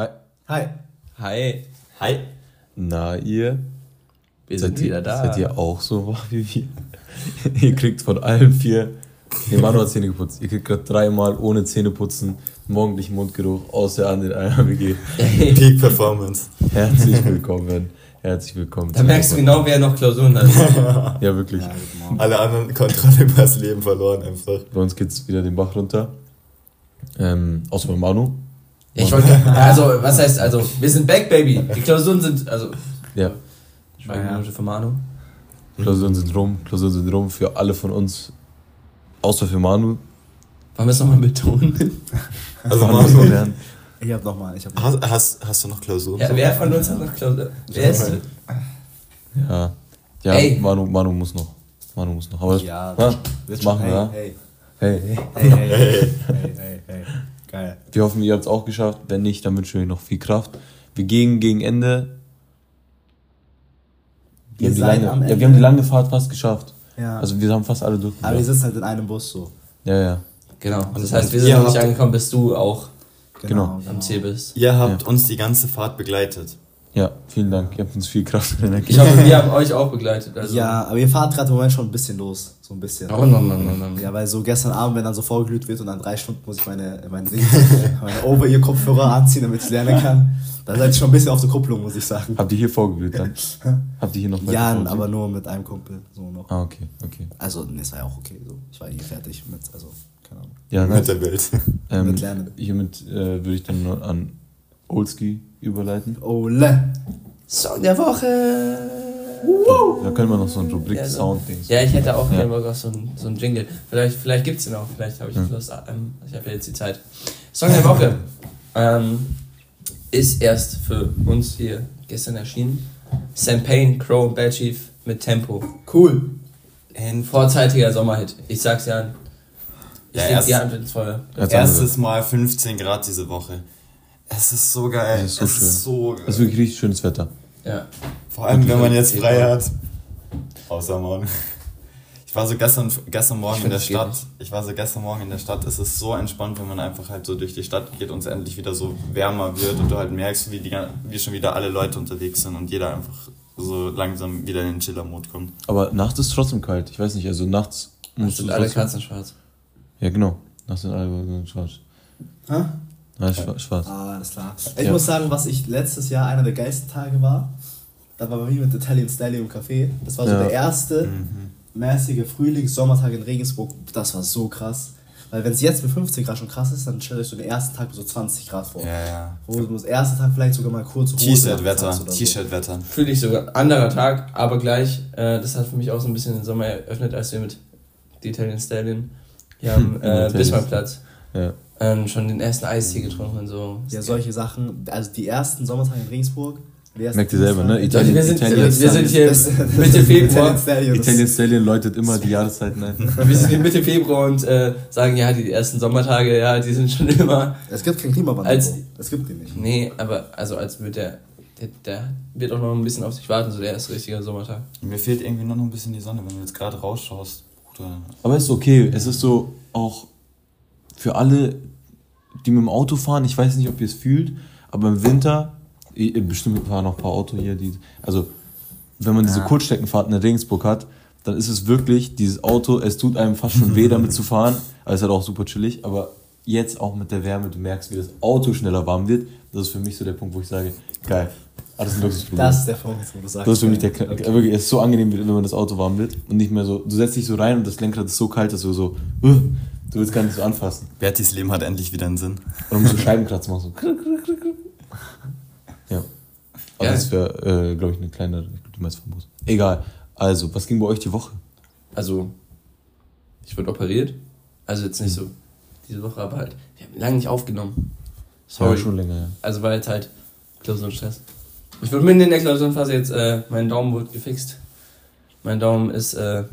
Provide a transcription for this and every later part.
Hi. Hi. Hi. Hi. Na, ihr? Wir seid sind ihr, wieder da. Seid ihr auch so wach wie wir? ihr kriegt von allen vier. Nee, Manu hat Zähne geputzt. Ihr kriegt gerade dreimal ohne Zähneputzen morgendlichen Mundgeruch aus der anderen einer WG. Peak Performance. Herzlich willkommen. Herzlich willkommen. Da merkst du genau, wer noch Klausuren hat. Ja, wirklich. Alle anderen Kontrolle über das Leben verloren einfach. Bei uns geht's wieder den Bach runter. Ähm, außer bei Manu. Ja, ich wollte, also, was heißt, also, wir sind back, Baby. Die Klausuren sind, also, Ja, Schweigeminute für Manu. Klausuren sind rum. Klausuren sind rum für alle von uns. Außer für Manu. Wollen wir es nochmal betonen? Also Manu lernen. Ich hab noch mal, ich hab noch hast, hast, hast du noch Klausuren? Ja, wer von uns hat noch Klausuren? Wer ist Ja. Ja, Ey. Manu, Manu muss noch. Manu muss noch. Aber das, Ja? Wird das machen wir, ja? hey, Hey, hey. hey, hey, hey, hey, hey, hey, hey. Geil. Wir hoffen, ihr habt es auch geschafft. Wenn nicht, dann wünschen wir euch noch viel Kraft. Wir gehen gegen Ende. Wir, haben die, lange, am ja, wir Ende. haben die lange Fahrt fast geschafft. Ja. Also wir haben fast alle Aber wir sitzen halt in einem Bus so. Ja, ja. Genau. Das Also, heißt, wir sind noch nicht angekommen, bis du auch Genau. am Ziel bist. Ihr habt Ja. uns die ganze Fahrt begleitet. Ja, vielen Dank. Ihr habt uns viel Kraft und Energie. Ich hoffe, wir haben euch auch begleitet. Also. Ja, aber ihr fahrt gerade im Moment schon ein bisschen los. So ein bisschen. Oh, no, no, no, no. Ja, weil so gestern Abend, wenn dann so vorgeglüht wird und dann drei Stunden muss ich meine, meine, meine Over-Ear-Kopfhörer anziehen, damit ich lernen kann. Da seid ihr schon ein bisschen auf der Kupplung, muss ich sagen. Habt ihr hier vorgeglüht dann? Habt ihr hier noch Ja, vorgeglüht? aber nur mit einem Kumpel. So noch. Ah, okay, okay. Also, nee, es war ja auch okay. So. Ich war hier fertig mit, also, keine Ahnung. Ja, Mit nice. der Welt. Ähm, mit Lernen. hiermit äh, würde ich dann nur an Olski überleiten. Ole! Song der Woche. Da können wir noch so ein Ja, so. Rubrik-Sound-Ding. Ja, ich hätte auch Ja. gerne auf so ein, so ein Jingle. Vielleicht, vielleicht gibt es den auch. Vielleicht habe ich Lust. Ähm, ich habe ja jetzt die Zeit. Song der Woche ähm, ist erst für uns hier gestern erschienen. Champagne, Crow und Bad Chief mit Tempo. Cool! Ein vorzeitiger Sommerhit. Ich sag's ja. Ich Ja, leg die erst- Hand ins Feuer. Erstes Mal 15 Grad diese Woche. Es ist so geil. Es ist so es schön. ist so Das ist wirklich richtig schönes Wetter. Ja. Vor allem, wenn man jetzt frei hat. Außer morgen. Ich war so gestern, gestern Morgen in der Stadt. nicht. Ich war so gestern Morgen in der Stadt. Es ist so entspannt, wenn man einfach halt so durch die Stadt geht und es endlich wieder so wärmer wird und du halt merkst, wie, die, wie schon wieder alle Leute unterwegs sind und jeder einfach so langsam wieder in den Chiller-Mode kommt. Aber nachts ist trotzdem kalt. Ich weiß nicht, also nachts musst du sind alle Katzen schwarz. Ja, genau. Nachts sind alle schwarz. Hä? Nein, schwa- schwarz. Ah, alles klar. Ich Ja. muss sagen, was ich letztes Jahr einer der geilsten Tage war, da war bei mir mit Italian Stallion im Café. Das war so Ja. der erste Mhm. mäßige Frühlings-Sommertag in Regensburg. Das war so krass. Weil wenn es jetzt mit 15 Grad schon krass ist, dann stellt euch so den ersten Tag mit so 20 Grad vor. Ja, ja. Wo du das erste Tag vielleicht sogar mal kurz T-Shirt-Wetter. so. T-Shirt-Wetter. Fühle ich sogar. Anderer Tag, aber gleich. Äh, das hat für mich auch so ein bisschen den Sommer eröffnet, als wir mit The Italian Stallion hier am äh, Bismarckplatz Ja. Ähm, schon den ersten Eistee getrunken und so. Ja, solche Sachen. Also die ersten Sommertage in Regensburg. Merkt ihr selber, ne? Leute, wir sind, Italien- wir sind hier Das- Mitte Februar. Italian Stallion. läutet immer die Jahreszeiten ein. Wir sind hier Mitte Februar und äh, sagen, ja, die ersten Sommertage, ja, die sind schon immer. Es gibt keinen Klimawandel. Als- es gibt den nicht. Nee, aber also als wird der, der, der wird auch noch ein bisschen auf sich warten, so der erste richtige Sommertag. Mir fehlt irgendwie nur noch ein bisschen die Sonne, wenn du jetzt gerade rausschaust. Bruder. Aber es ist okay. Es ist so auch für alle, die mit dem Auto fahren. Ich weiß nicht, ob ihr es fühlt, aber im Winter, eh, bestimmt fahren noch ein paar Auto hier, die, also wenn man diese Kurzstreckenfahrten in Regensburg hat, dann ist es wirklich dieses Auto, es tut einem fast schon weh damit zu fahren, aber es ist halt auch super chillig, aber jetzt auch mit der Wärme, du merkst, wie das Auto schneller warm wird, das ist für mich so der Punkt, wo ich sage, geil, alles ein Luxusproblem. Das ist der Punkt, wo du sagst. Das ist für mich der, Okay. wirklich, es ist so angenehm, wenn man das Auto warm wird und nicht mehr so, du setzt dich so rein und das Lenkrad ist so kalt, dass du so, uh, du willst gar nicht so anfassen. Bertis Leben hat endlich wieder einen Sinn. Und dann musst du Scheibenkratzer machen, so. Ja. Aber Ja. das wäre, äh, glaube ich, eine kleine, die meist vom Bus. Egal. Also, was ging bei euch die Woche? Also, ich wurde operiert. Also jetzt nicht so diese Woche, aber halt, wir haben lange nicht aufgenommen. Sorry. Ja, schon länger, ja. Also war jetzt halt Klausurenstress. Ich wurde mitten in der Klausurenphase jetzt, äh, mein Daumen wurde gefixt. Mein Daumen ist äh,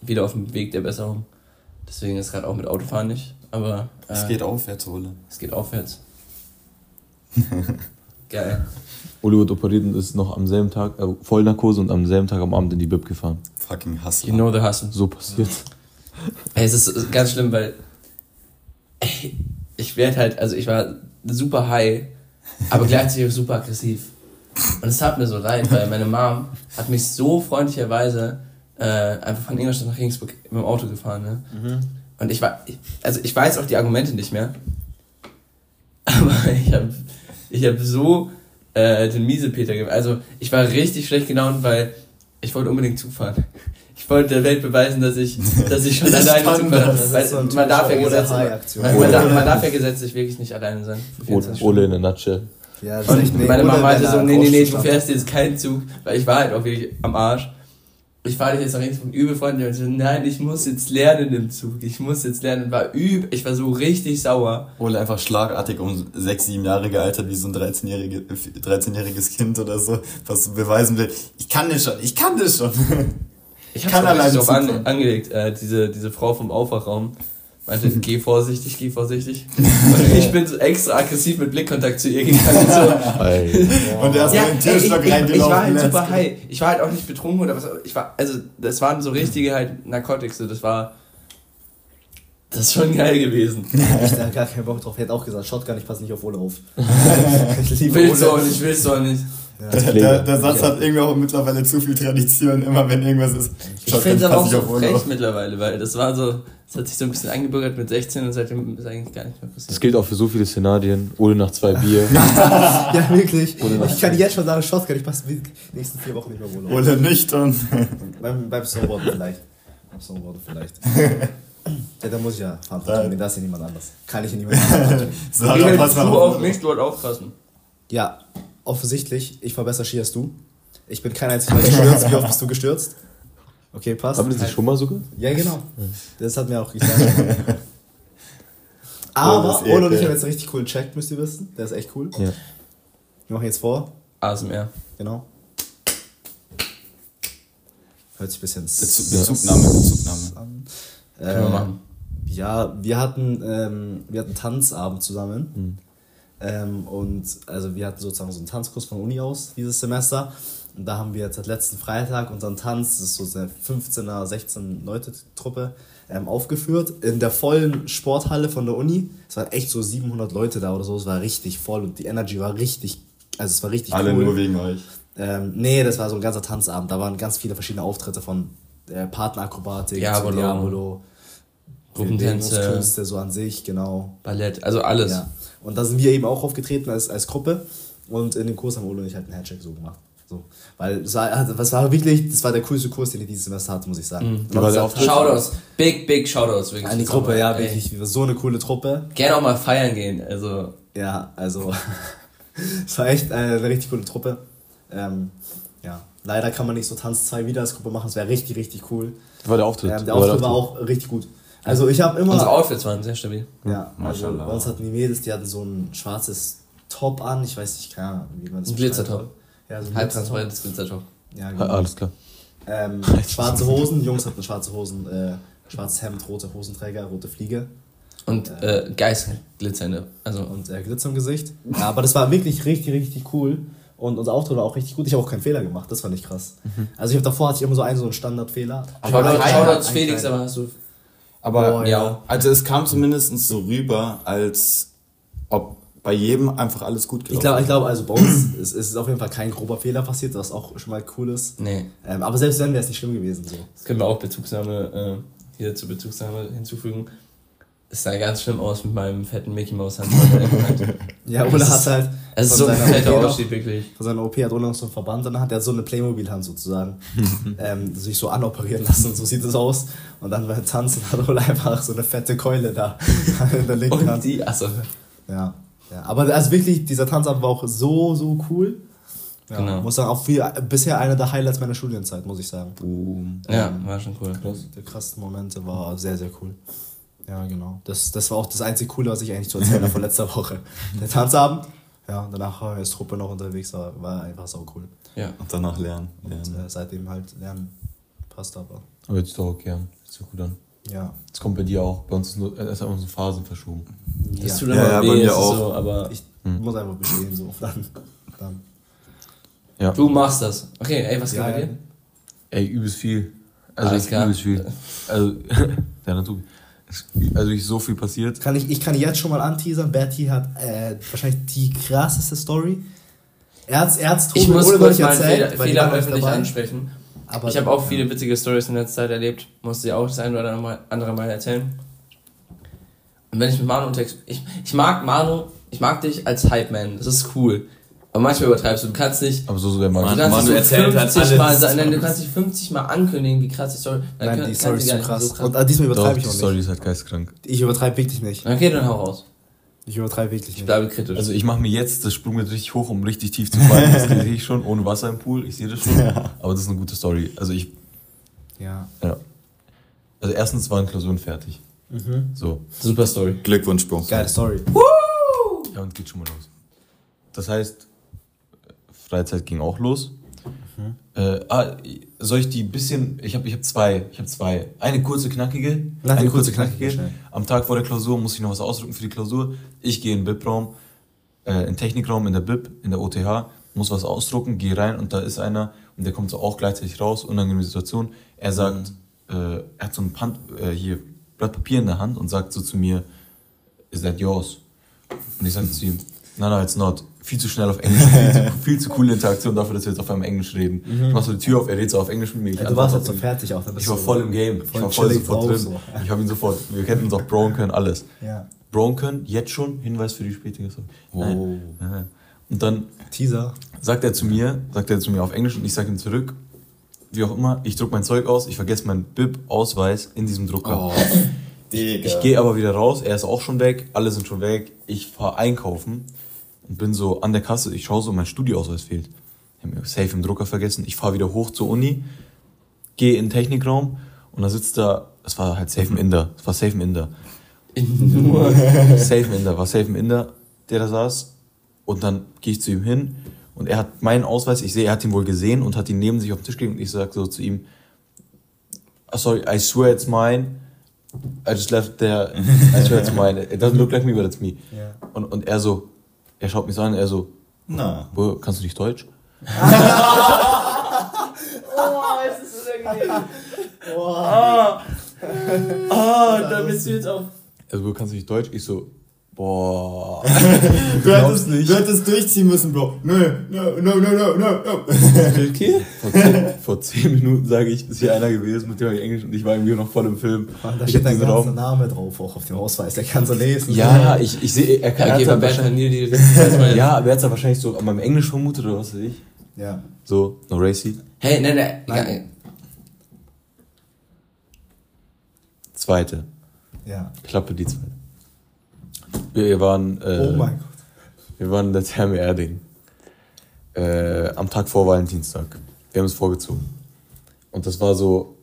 wieder auf dem Weg der Besserung. Deswegen ist gerade auch mit Autofahren nicht. Aber äh, Es geht aufwärts, Ole. es geht aufwärts. Geil. Uli wurde operiert und ist noch am selben Tag, äh, Vollnarkose und am selben Tag am Abend in die Bib gefahren. Fucking Hustler. You know the hustle. So passiert. Ey, es ist ganz schlimm, weil ey, ich werde halt, also ich war super high aber gleichzeitig auch super aggressiv. Und es tat mir so leid, weil meine Mom hat mich so freundlicherweise äh, einfach von Ingolstadt nach Regensburg mit dem Auto gefahren. Ne? Und ich war, also ich weiß auch die Argumente nicht mehr, aber ich habe ich hab so äh, den Miesepeter gegeben. Also ich war richtig schlecht gelaunt, weil ich wollte unbedingt zufahren. Ich wollte der Welt beweisen, dass ich, dass ich schon alleine zufahren das Weil so man darf ja gesetzlich, man, man, darf, man darf ja gesetzlich wirklich nicht alleine sein. für 24 Ole in a nutshell. Ja, das ist echt, Und meine Mama meinte so, nee, nee, nee, du fährst jetzt keinen Zug, weil ich war halt auch wirklich am Arsch. Ich fahre dich jetzt nach Regensburg übel freundlich und ich so, nein, ich muss jetzt lernen im Zug, ich muss jetzt lernen. War übel, ich war so richtig sauer. Ole einfach schlagartig um sechs, sieben Jahre gealtert, wie so ein 13-jährige, 13-jähriges Kind oder so, was beweisen will, ich kann das schon, ich kann das schon. Ich Kann auch alleine richtig drauf an, angelegt, äh, diese, diese Frau vom Aufwachraum meinte, geh vorsichtig, geh vorsichtig. Und ich bin so extra aggressiv mit Blickkontakt zu ihr gegangen. So. Und er ist Ja, in den ich, Türstock ich, ich reingelaufen. war halt super high. Ich war halt auch nicht betrunken oder was. Ich war, also, das waren so richtige halt Narcotics. So, das war. Das ist schon geil gewesen. Ich da gar keinen Bock drauf. Hätte auch gesagt, Shotgun, ich passe nicht auf Ole auf. ich liebe Willst du auch nicht, willst du auch nicht. Der, der, der Satz hat irgendwie auch mittlerweile zu viel Tradition, immer wenn irgendwas ist. Ich finde es aber auch so frech auf. mittlerweile, weil das war so. Das hat sich so ein bisschen eingebürgert mit 16 und seitdem ist eigentlich gar nicht mehr Das passiert. gilt auch für so viele Szenarien. Ole nach zwei Bier. Ja, wirklich. Ich kann jetzt schon sagen, Shotgun, ich passe die nächsten vier Wochen nicht mehr auf. Ole nüchtern. Beim, beim Snowboarden vielleicht. Beim Snowboarden vielleicht. ja, da muss ich ja Verantwortung nehmen, das ist ja niemand anders. Kann ich ja niemand anders. Sarah, Geh pass mal du auf. auf mich, du halt aufpassen. Ja, offensichtlich, ich war besser Ski als du. Ich bin kein einziges Mal gestürzt. Wie oft bist du gestürzt? Okay, passt. Haben die sich schon mal sogar? Ja, genau. Das hat mir auch gesagt. Aber Oh, und ich haben jetzt einen richtig coolen Check, müsst ihr wissen. Der ist echt cool. Ja. Wir machen jetzt vor. ASMR. Genau. Hört sich ein bisschen Bezug, Bezugnahme, Bezugnahme. an. Können wir Äh, machen. Ja, wir hatten, ähm, wir hatten Tanzabend zusammen. Ähm, und also wir hatten sozusagen so einen Tanzkurs von der Uni aus dieses Semester. Und da haben wir jetzt seit letzten Freitag unseren Tanz, das ist so eine 15er, 16 Leute Truppe, ähm, aufgeführt. In der vollen Sporthalle von der Uni. Es waren echt so 700 Leute da oder so. Es war richtig voll und die Energy war richtig, also es war richtig Alle cool. nur wegen euch. Ähm, nee, das war so ein ganzer Tanzabend. Da waren ganz viele verschiedene Auftritte von äh, Partnerakrobatik, Diabolo. Diabolo Gruppentänze. So an sich, genau. Ballett, also alles. Ja. Und da sind wir eben auch aufgetreten als, als Gruppe. Und in dem Kurs haben Ole und ich halt einen Handshake so gemacht. So. Weil es war, also, das war wirklich, das war der coolste Kurs, den ich dieses Semester hatte, muss ich sagen. Wie war auch der gesagt, Auftritt? Shoutouts. Big, big Shoutouts. Wirklich. An die Gruppe, ja, Ey. wirklich. Wir waren so eine coole Truppe. Gerne auch mal feiern gehen. Also, Ja, also es war echt eine, eine richtig coole Truppe. Ähm, ja, leider kann man nicht so Tanz 2 wieder als Gruppe machen. Es wäre richtig, richtig cool. War der Auftritt. Ähm, der War Auftritt war auch richtig gut. Also ich habe immer. unsere Outfits waren sehr stabil. Ja, also bei uns hatten die Mädels, die hatten so ein schwarzes Top an. Ich weiß nicht, keine Ahnung, wie man das Glitzertop. Ja, so ein Halb Glitzertop. Ja, genau. Alles klar. Ähm, schwarze Hosen, Jungs hatten schwarze Hosen, äh, schwarzes Hemd, rote Hosenträger, rote Fliege Und äh, Geißglitzernde. Also, und äh, Glitzer im Gesicht. Ja, aber das war wirklich richtig, richtig cool. Und unser Auftritt war auch richtig gut. Ich habe auch keinen Fehler gemacht, das fand ich krass. Also ich habe davor hatte ich immer so einen so einen Standardfehler. Aber Shoutouts, Felix, aber hast du. Aber Oh, ja. also es kam zumindest so rüber, als ob bei jedem einfach alles gut Ich gelaufen glaube, ich glaub, also bei uns ist, ist auf jeden Fall kein grober Fehler passiert, was auch schon mal cool ist. Nee. Ähm, aber selbst wenn, wäre es nicht schlimm gewesen. So. Das können wir auch Bezugsnahme, äh, hier zur Bezugsnahme hinzufügen. Es sah ganz schlimm aus mit meinem fetten Mickey Mouse Hand. Ja, Ole hat halt. Es ist von so ein seiner fetter Ausstieg, wirklich. Von seiner OP hat Ole noch so einen Verband und dann hat er so eine Playmobil-Hand sozusagen. ähm, sich so anoperieren lassen und so sieht es aus. Und dann beim Tanzen hat Ole einfach so eine fette Keule da in der linken Und Hand. die, achso. Ja, ja. Aber also wirklich, dieser Tanzabend war auch so, so cool. Ja, Genau. Muss sagen, auch viel, bisher einer der Highlights meiner Studienzeit, muss ich sagen. Boom. Ja, war schon cool. Der krassesten Momente war sehr, sehr cool. Ja, genau. Das, das war auch das einzige Coole, was ich eigentlich zu erzählen habe von letzter Woche. Der Tanzabend. Ja, danach war ich als Truppe noch unterwegs, war, war einfach so cool. Ja. Und danach lernen. Und, lernen. äh, seitdem halt lernen. Passt aber. Aber jetzt doch okay an. Hört sich doch gut an. Ja. Das kommt bei dir auch. Bei uns ist nur, es hat uns Phasen verschoben. Das ja. tut Ja, immer ja, bei weh, mir es ist auch. so, aber Ich muss einfach bestehen, so. Dann. dann. Ja. du machst das. Okay, ey, was geht Ja, bei ja. dir? Ey, übelst viel. Also Alles klar. übelst viel. Also, ja, natürlich. Also ist so viel passiert. Kann ich, ich kann jetzt schon mal anteasern, Bertie hat äh, wahrscheinlich die krasseste Story. Er hat's, er hat's Ich muss kurz euch mal einen erzählt, Fehler, Fehler nicht öffentlich dabei. ansprechen. Aber, ich habe auch viele witzige Stories in letzter Zeit erlebt. Musste ja auch das eine oder andere Mal, andere Mal erzählen. Und wenn ich mit Manu unterwegs ich, ich mag Manu, ich mag dich als Hype-Man. Das ist cool. Aber manchmal übertreibst du. Du kannst nicht. Aber so so der Du Mann. kannst so erzählt halt 50 Mal nein, du kannst dich 50 Mal ankündigen, wie krass die Story. Dann Nein, kann- die Story ist nicht krass. so krass. Und diesmal übertreibe ich die auch Story nicht. ist halt geisteskrank. Ich übertreibe wirklich nicht. Okay, dann hau raus. Ich übertreibe wirklich Ich nicht. bleibe kritisch. Also ich mache mir jetzt das Sprungbrett richtig hoch, um richtig tief zu fallen. Das sehe ich schon, ohne Wasser im Pool. Ich sehe das schon. Aber das ist eine gute Story. Also ich, Ja. ja. Also erstens waren Klausuren fertig. So. Super Story. Glückwunsch, Bro. Geile Story. Ja, und geht schon mal los. Das heißt, Freizeit ging auch los. Äh, ah, soll ich die bisschen. Ich habe ich hab zwei. Ich habe zwei. Eine kurze, knackige. Na, die eine kurze, knackige, schnell. Am Tag vor der Klausur muss ich noch was ausdrucken für die Klausur. Ich gehe in den BIP-Raum, äh, in den Technikraum, in der BIP, in der OTH, muss was ausdrucken, gehe rein und da ist einer und der kommt so auch gleichzeitig raus, unangenehme Situation. Er sagt, äh, er hat so ein Pand, äh, hier Blatt Papier in der Hand und sagt so zu mir, is that yours? Und ich sage zu ihm, nein, nein, it's not. Viel zu schnell auf Englisch, viel zu, viel zu coole Interaktion dafür, dass wir jetzt auf einmal Englisch reden. Ich mach so die Tür auf, er redet so auf Englisch mit mir. Ich Ja, du warst antworte halt so fertig auch. Ich war voll im Game. Ich voll war voll sofort drin. so. Ich habe ihn sofort. Wir kennen uns auch Brown können, alles. Ja. Brown können, jetzt schon, Hinweis für die spätere Story. Nein. Oh. Nein. Und dann Teaser. sagt er zu mir, sagt er zu mir auf Englisch und ich sage ihm zurück, wie auch immer, ich druck mein Zeug aus, ich vergesse meinen BIP-Ausweis in diesem Drucker. Oh, Digga. Ich gehe aber wieder raus, er ist auch schon weg, alle sind schon weg. Ich fahre einkaufen und bin so an der Kasse, ich schaue so, mein Studioausweis fehlt. Ich habe mir safe im Drucker vergessen. Ich fahre wieder hoch zur Uni, gehe in den Technikraum und da sitzt da, es war halt safe ein Inder, es war safe ein Inder. Nur. Safe ein Inder, war safe ein Inder, der da saß. Und dann gehe ich zu ihm hin und er hat meinen Ausweis, ich sehe, er hat ihn wohl gesehen und hat ihn neben sich auf den Tisch gelegt und ich sage so zu ihm, "Ah, sorry, I swear it's mine. I just left there, I swear it's mine. It doesn't look like me, but it's me. Ja. Und, und er so, er schaut mich so an, er so, Na. "Bro, kannst du nicht Deutsch? Oh, es ist unangenehm. Ah, ah, da bist du jetzt auch. Also, Bro, kannst du nicht Deutsch? Ich so, boah. Du hättest, du hättest durchziehen müssen, Bro. Nö, no, no, no, no, no, no. Okay. Vor zehn, vor zehn Minuten sage ich, ist hier einer gewesen, mit dem habe ich Englisch und ich war irgendwie noch voll im Film. Mann, da ich steht dein ganzer Raum. Name drauf, auch auf dem Ausweis. Der kann so lesen. Ja, ich, ich sehe, er kann er Okay, bei wahrscheinlich, Vanille, die. Ja, aber er hat es wahrscheinlich so an meinem Englisch vermutet oder was weiß ich. Ja. So, no racy. Hey, nein, nein. Nein. Zweite. Ja. Klappe die zweite. Wir waren, äh, Oh mein Gott. wir waren in der Therme Erding. Äh, am Tag vor Valentinstag. Wir haben es vorgezogen. Und das war so,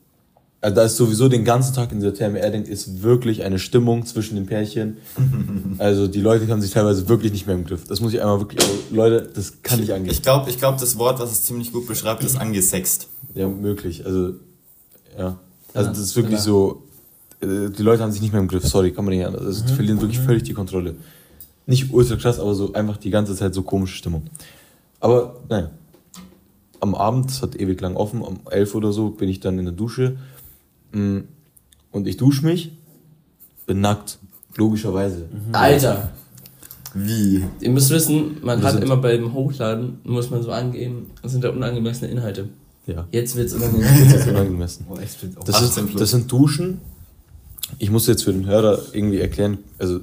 also da ist sowieso den ganzen Tag in der Therme Erding ist wirklich eine Stimmung zwischen den Pärchen. Also die Leute haben sich teilweise wirklich nicht mehr im Griff. Das muss ich einmal wirklich, also Leute, das kann nicht angehen. Ich glaube, ich glaub, das Wort, was es ziemlich gut beschreibt, ist angesext. Ja, möglich. Also, ja. Also, Ja, das ist wirklich ja. so. Äh, Die Leute haben sich nicht mehr im Griff, sorry, kann man nicht anders. Also, die verlieren wirklich völlig die Kontrolle. Nicht ultra krass, aber so einfach die ganze Zeit so komische Stimmung. Aber, naja. Am Abend, das hat ewig lang offen, um 11 oder so, bin ich dann in der Dusche. Mm, Und ich dusche mich, bin nackt. Logischerweise. Alter, Wie? ihr müsst wissen, man Wir hat immer beim Hochladen, muss man so angeben, das sind da unangemessene Inhalte. Ja. Jetzt wird's. Das ist unangemessen. Das, 18 ist, plus. das sind Duschen. Ich muss jetzt für den Hörer irgendwie erklären, also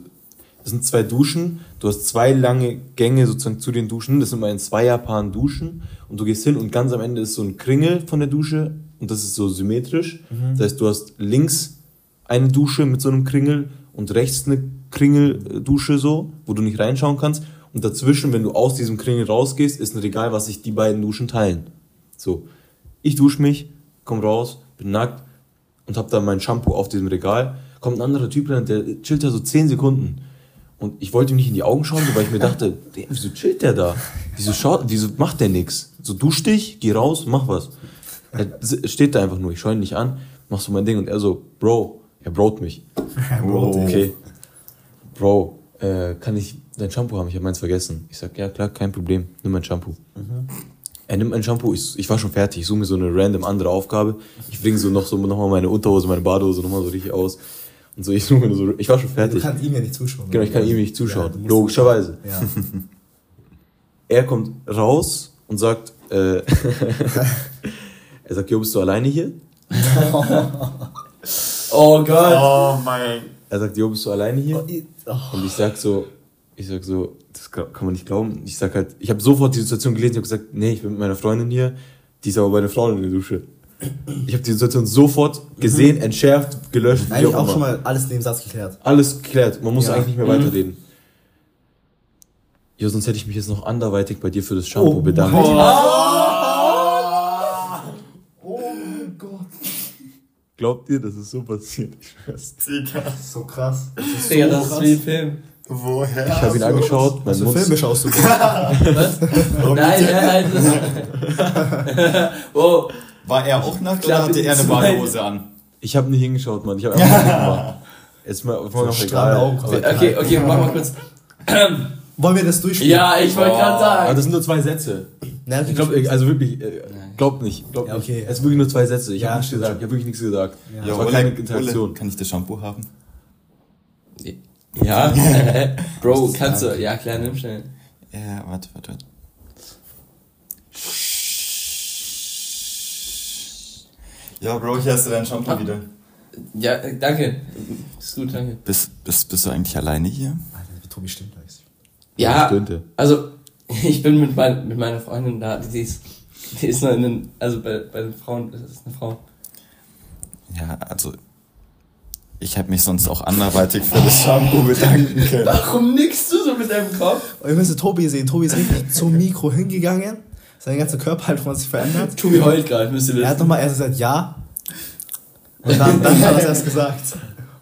das sind zwei Duschen. Du hast zwei lange Gänge sozusagen zu den Duschen. Das sind immer in Zweierpaaren Duschen. Und du gehst hin und ganz am Ende ist so ein Kringel von der Dusche. Und das ist so symmetrisch. Das heißt, du hast links eine Dusche mit so einem Kringel und rechts eine Kringeldusche so, wo du nicht reinschauen kannst. Und dazwischen, wenn du aus diesem Kringel rausgehst, ist ein Regal, was sich die beiden Duschen teilen. So. Ich dusche mich, komm raus, bin nackt und hab dann mein Shampoo auf diesem Regal. Kommt ein anderer Typ rein, der chillt da so 10 Sekunden. Und ich wollte ihm nicht in die Augen schauen, so, weil ich mir dachte, "Damn, wieso chillt der da? Wieso, schaut, wieso macht der nix? So dusch dich, geh raus, mach was. Er steht da einfach nur, ich schaue ihn nicht an, mach so mein Ding und er so, Bro, er brot mich. Bro, Okay. Bro, äh, kann ich dein Shampoo haben? Ich habe meins vergessen. Ich sag, ja klar, kein Problem, nimm mein Shampoo. Er nimmt mein Shampoo, ich, ich war schon fertig, ich suche mir so eine random andere Aufgabe. Ich bringe so noch so nochmal meine Unterhose, meine Badehose nochmal so richtig aus. Und so, ich suche nur so, ich war schon Du fertig. kannst ihm ja nicht zuschauen. Genau, ich kann ihm nicht Ja, zuschauen. du musst- Logischerweise. Ja. Er kommt raus und sagt, äh, er sagt, Jo, bist du alleine hier? Oh Gott. Oh mein. Er sagt, Jo, bist du alleine hier? Oh, Und ich sag so, ich sag so, das kann man nicht glauben. Ich sag halt, ich habe sofort die Situation gelesen, ich habe gesagt, nee, ich bin mit meiner Freundin hier, die ist aber bei einer Frau in der Dusche. Ich habe die Situation sofort gesehen, entschärft, gelöscht, Eigentlich auch auch schon mal alles in dem Satz geklärt. Alles geklärt, man muss Ja. eigentlich nicht mehr weiterreden. Ja, sonst hätte ich mich jetzt noch anderweitig bei dir für das Shampoo bedankt. Oh mein Gott. Glaubt ihr, das ist so passiert? Ich schwör's. Digga. So krass. Das ist so das ist krass. wie ein Film. Woher? Ich habe ihn angeschaut, mein Was für Mund. Filme schaust du? Was? Nein, nein, nein. oh, War er auch nackt Klar, oder hatte er eine. Badehose an? Ich habe nie hingeschaut, Mann. Ich habe einfach nicht gemacht. Jetzt mal, war noch stramme Augen. egal. okay, okay, mach mal kurz. Wollen wir das durchspielen? Ja, ich wollte gerade Aber sagen. das sind nur zwei Sätze. Ich glaube, also wirklich, äh, glaubt nicht. Glaubt Ja, okay. nicht. Es sind wirklich nur zwei Sätze. Ich Ja, habe nichts gesagt. Ich habe wirklich nichts gesagt. Ja. Es Ja, war keine Interaktion. kann ich das Shampoo haben? Ja, Bro, kannst du. Ja, klar, nimm schnell. Ja, warte, warte, warte. Ja, Bro, hier hast du dein Shampoo wieder. Ja, danke. Ist gut, danke. Bist, bist, bist du eigentlich alleine hier? Alter, Tobi stimmt gleich. Ja, Stöhnte. also ich bin mit, mein, mit meiner Freundin da, die ist, die ist nur in den, also bei, bei den Frauen, das ist eine Frau. Ja, also ich hätte mich sonst auch anderweitig für das Shampoo bedanken können. Warum nickst du so mit deinem Kopf? Und ihr müsst Tobi sehen. Tobi ist richtig zum Mikro hingegangen. Seine ganze Körperhaltung hat sich verändert. Tobi heult gerade, müsst ihr Er hat wissen. nochmal erst gesagt, ja. Und dann, dann hat er es erst gesagt.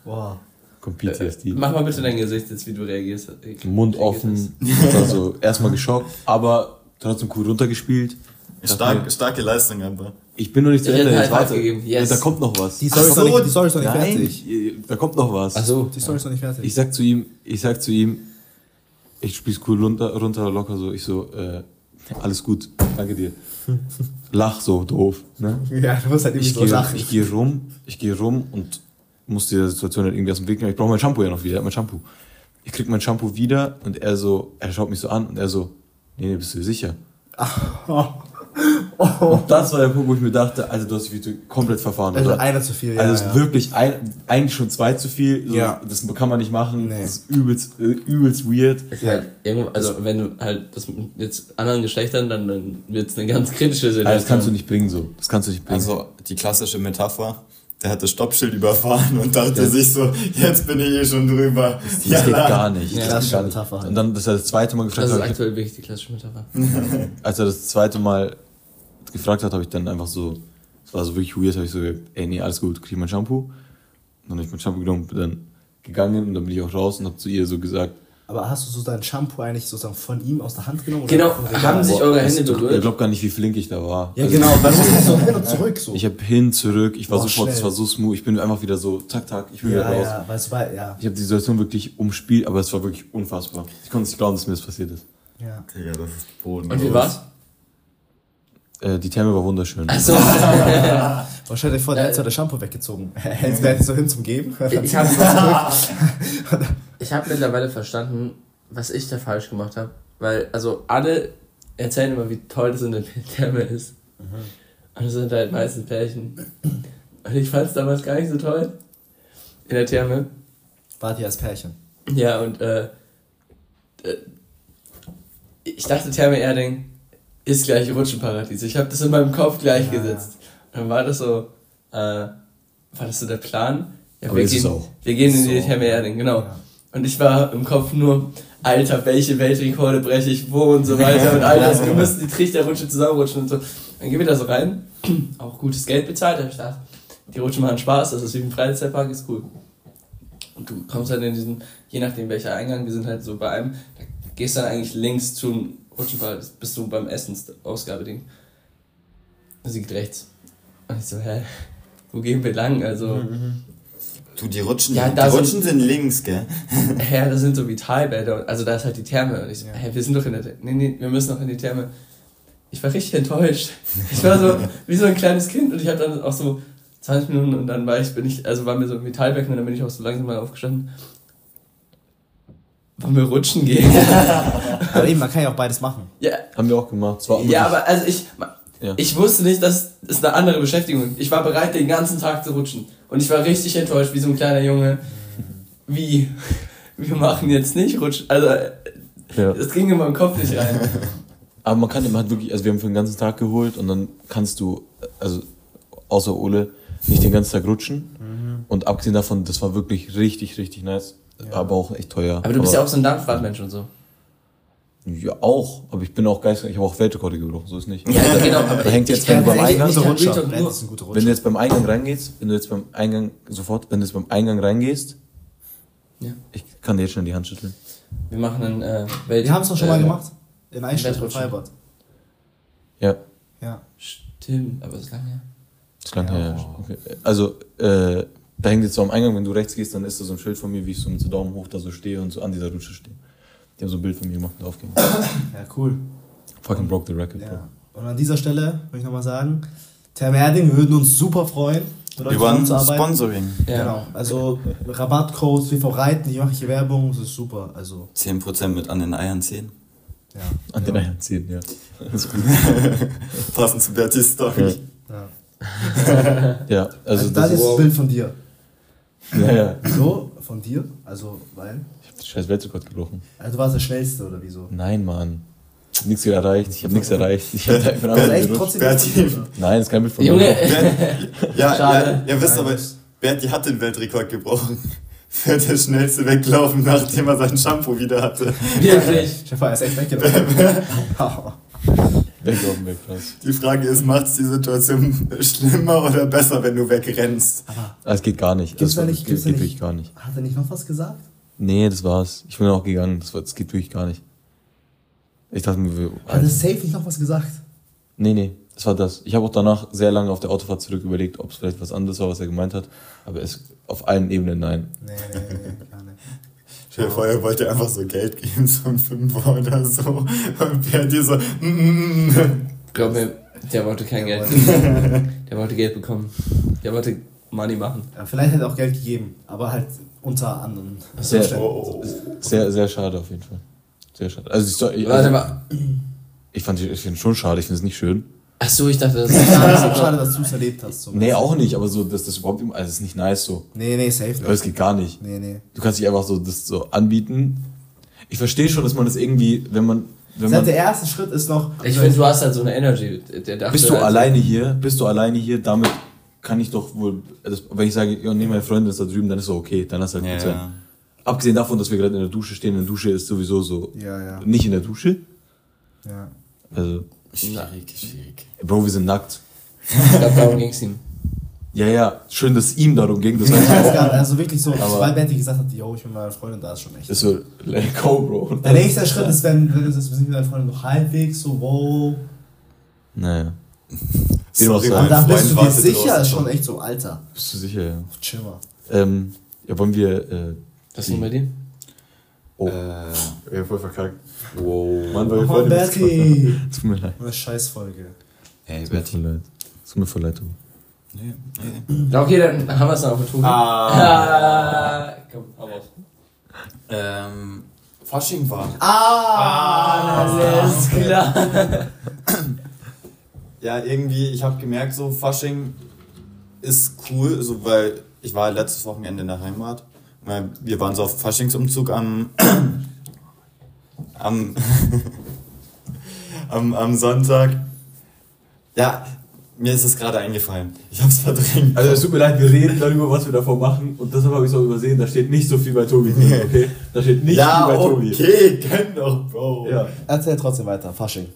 Wow. Kommt PTSD. Mach mal bitte dein Gesicht jetzt, wie du reagierst. Mund reagierst. offen. Also erstmal geschockt, aber trotzdem cool runtergespielt. Stark, starke Leistung einfach. Ich bin noch nicht zu Ich Ende. Five warte. yes. Ja, da kommt noch was. Die Story, ist, Ach noch so, nicht, die Story ist noch nicht Nein, fertig. da kommt noch was. Ach so. Die Story ist noch nicht fertig. Ich sag zu ihm, ich sag zu ihm, ich spiel's cool runter, runter locker so. Ich so, äh, alles gut, danke dir. Lach so doof. Ne? ja, du musst halt irgendwie Ich so gehe lachen. ich geh rum, ich gehe rum und muss die Situation halt irgendwie aus dem Weg nehmen. Ich brauche mein Shampoo ja noch wieder, er hat mein Shampoo. Ich krieg mein Shampoo wieder und er so, er schaut mich so an und er so, nee, nee, bist du dir sicher? Und das war der Punkt, wo ich mir dachte, also du hast dich komplett verfahren, Also oder? einer zu viel, ja. Also es ist ja. wirklich ein, eigentlich schon zwei zu viel. So, Ja. Das kann man nicht machen. Nee. Das ist übelst, äh, übelst weird. Halt also wenn du halt das mit jetzt anderen Geschlechtern, dann, dann wird es eine ganz kritische Situation. Also das kannst du nicht bringen so. Das kannst du nicht bringen. Also die klassische Metapher, der hat das Stoppschild überfahren und dachte sich so, jetzt bin ich eh schon drüber. das geht gar nicht. Ja. Das gar nicht. Metapher halt. Und dann, dass er das zweite Mal gefragt Das ist aktuell wirklich die klassische Metapher. als er das zweite Mal gefragt hat, habe ich dann einfach so, es war so wirklich weird, habe ich so gesagt, ey, nee, alles gut, krieg ich mein Shampoo. Und dann habe ich mein Shampoo genommen, bin dann gegangen und dann bin ich auch raus und habe zu ihr so gesagt, Aber hast du so dein Shampoo eigentlich sozusagen von ihm aus der Hand genommen? Genau, haben sich eure Hände berührt? glaubt gar nicht, wie flink ich da war. Ja, Also, genau. Weil du musst so hin und zurück so. Ich habe hin, zurück, ich war Boah, sofort, es war so smooth, ich bin einfach wieder so, tak, tak, ich bin ja, wieder raus. ja, weißt du, weil, ja. Ich habe die Situation wirklich umspielt, aber es war wirklich unfassbar. Ich konnte nicht glauben, dass mir das passiert ist. ja. Digga, das ist Boden. Und wie war's? Äh, die Therme war wunderschön. Achso, Wahrscheinlich vor, der hat zwar das Shampoo weggezogen. Jetzt so hin zum Geben? ich habe ich hab mittlerweile verstanden, was ich da falsch gemacht habe. Weil, also alle erzählen immer, wie toll das in der Therme ist. Und es sind halt meistens Pärchen. Und ich fand es damals gar nicht so toll. In der Therme. Wart ihr als Pärchen? Ja, und äh, äh, ich dachte, Therme Erding ist gleich Rutschenparadies. Ich habe das in meinem Kopf gleichgesetzt. Und dann war das so, äh, war das so der Plan? Ja, Aber wir, gehen, auch. wir gehen in die So. Therme genau. Ja. Und ich war im Kopf nur, Alter, welche Weltrekorde breche ich wo und so weiter. Und all das, wir müssen die Trichterrutsche zusammenrutschen und so. Dann gehen wir da so rein, auch gutes Geld bezahlt, da hab ich gedacht, die Rutschen machen Spaß, das ist wie ein Freizeitpark, ist cool. Und du kommst halt in diesen, je nachdem welcher Eingang, wir sind halt so bei einem, da gehst dann eigentlich links zum Rutschenpark, das bist du beim Essensausgabeding. Und sie geht rechts. Und ich so, hä, wo gehen wir lang? Also, Du, die Rutschen, Ja, die sind- Rutschen sind links, gell? hä, das sind so Vitalbäder, also da ist halt die Therme. Und ich so, hä, wir sind doch in der Therme. Nee, nee, wir müssen noch in die Therme. Ich war richtig enttäuscht. Ich war so wie so ein kleines Kind und ich habe dann auch so 20 Minuten und dann war ich, bin ich, also war mir so ein Metallbecken und dann bin ich auch so langsam mal aufgestanden. Wollen wir rutschen gehen? Aber eben, man kann ja auch beides machen. ja, Haben wir auch gemacht. Es war ja, aber also ich, Ja. ich wusste nicht, dass es eine andere Beschäftigung ist. Ich war bereit, den ganzen Tag zu rutschen. Und ich war richtig enttäuscht, wie so ein kleiner Junge. Wie? Wir machen jetzt nicht rutschen. Also, ja. das ging in meinem Kopf nicht rein. Aber man kann, man hat wirklich, also wir haben für den ganzen Tag geholt und dann kannst du, also außer Ole, nicht den ganzen Tag rutschen. Und abgesehen davon, das war wirklich richtig, richtig nice. Aber auch echt teuer. Aber du bist ja auch so ein Dampfradmensch und so. Ja, auch. Aber ich bin auch geistig, ich habe auch Weltrekorde gebrochen, so ist nicht. Ja, genau, aber da hängt jetzt, wenn du beim Eingang, guter wenn du jetzt beim Eingang reingehst, wenn du jetzt beim Eingang sofort, wenn du jetzt beim Eingang reingehst, Ja. ich kann dir jetzt schon die Hand schütteln. Wir machen einen äh, Welt. Wir haben es doch schon äh, mal gemacht. In Eichstätt im. Freibad. Ja, Ja. Stimmt, aber das ist lange her. das ist lang Ja. her. Okay. Also, äh, da hängt jetzt so am Eingang, wenn du rechts gehst, dann ist da so ein Schild von mir, wie ich so mit so Daumen hoch da so stehe und so an dieser Rutsche stehe. Die haben so ein Bild von mir gemacht und aufgehängt. Ja, cool. Fucking broke the record, bro. Ja. Und an dieser Stelle möchte ich nochmal sagen, Term Erding, wir würden uns super freuen, mit euch Über ein. Sponsoring. Ja. Genau. Also Rabattcodes, WV Reiten, ich mache hier Werbung, das ist super. Also, 10% mit an den Eiern 10. ja. An den Eiern ziehen, ja. Das ist gut. Passend zu Bertis Story. ja. Ja, also, Also, das das ist das Bild von dir. Ja, ja. Wieso? Von dir? Also, weil? Ich hab den scheiß Weltrekord gebrochen. Also, du warst der Schnellste oder wieso? Nein, Mann. Ich hab nichts erreicht. Ich hab nichts erreicht. Ich hab da einfach Also trotzdem Berti. nicht? Nein, das ist kein Bild von Junge, ja, Schade. ja, ihr wisst aber, Berti hat den Weltrekord gebrochen. Für das schnellste Weglaufen, nachdem er sein Shampoo wieder hatte. wirklich. Stefan, er ist echt weggelaufen. Weglaufen, weg, krass. Die Frage ist, macht es die Situation schlimmer oder besser, wenn du wegrennst? Aber Ah, es geht gar nicht. Gibt's das da nicht- geht, gibt's geht nicht- wirklich gar nicht. hat er nicht noch was gesagt? Nee, das war's. Ich bin auch gegangen. Das, war, das geht wirklich gar nicht. Ich dachte mir, wir- Hat er safe nicht noch was gesagt? nee, nee, das war das. Ich habe auch danach sehr lange auf der Autofahrt zurück überlegt, ob es vielleicht was anderes war, was er gemeint hat. Aber es auf allen Ebenen nein. Nee, nee, nee, gar nicht. Stell dir vor, er wollte einfach so Geld geben, so ein Fünfer oder so. Und so, mm, mm, mm. Glaub mir, der wollte kein Geld. Der wollte Geld bekommen. Der wollte Money machen. Ja, vielleicht hätte er auch Geld gegeben, aber halt unter anderen. Sehr, Umständen. Oh. sehr, sehr schade auf jeden Fall. Sehr schade. Also, ich, Warte also, mal. ich fand ich finde es schon schade. Ich finde es nicht schön. Ach so, ich dachte, das Schade, ist. schade, dass du es erlebt hast. So Nee, auch nicht, aber so, dass das überhaupt, also, es ist nicht nice so. Nee, nee, safe Aber es geht gar nicht. Nee, nee. Du kannst dich einfach so das so anbieten. Ich verstehe schon, dass man das irgendwie, wenn man, wenn man, der erste Schritt ist noch. Ich finde, du hast halt so eine Energy. Der dachte, bist du also- alleine hier, bist du alleine hier, damit kann ich doch wohl, das, wenn ich sage, ja, nee, meine Freundin ist da drüben, dann ist so okay, dann hast du halt Ja, gut sein. ja. Abgesehen davon, dass wir gerade in der Dusche stehen, in der Dusche ist sowieso so, Ja, ja. nicht in der Dusche, ja. also, Schwierig, schwierig. Bro, wir sind nackt. Ich glaube, darum ging es ihm. Ja, ja, schön, dass es ihm darum ging, das Ich heißt, weiß gar nicht, also wirklich so, Aber- weil Betty gesagt hat, yo, ich bin mit meiner Freundin, da ist schon echt. ist so, let go, Bro. Der nächste Schritt ist, wenn, wenn du das mit deiner Freundin noch halbwegs so, wow. Naja, Sorry, Aber da bist du dir sicher, ist schon echt so, Alter. bist du sicher, ja. Chill mal. Ähm, ja, wollen wir, äh, Was ist denn bei dir? Oh, Äh, ja, voll verkackt. wow. Mann, wir Oh, voll Betty. Es tut mir leid. Eine Scheißfolge. Ey, Es tut mir leid. Tut mir voll leid, Tobi. Nee, nee. Ja, okay, dann haben wir es dann auf der Tour. Ah. Ah, komm, hau raus. Ähm, Fasching war. Ah! Das ist klar. Ja, irgendwie, ich habe gemerkt, so Fasching ist cool, so weil ich war letztes Wochenende in der Heimat. Weil Wir waren so auf Faschingsumzug am am, am am Sonntag. Ja, mir ist es gerade eingefallen. Ich hab's verdrängt. Also es tut mir leid, wir reden darüber, was wir davor machen und deshalb habe ich es auch übersehen. Da steht nicht so viel bei Tobi drin, okay? Da steht nicht ja, viel bei Tobi. okay, kenn doch, Bro. Ja. Erzähl trotzdem weiter, Fasching.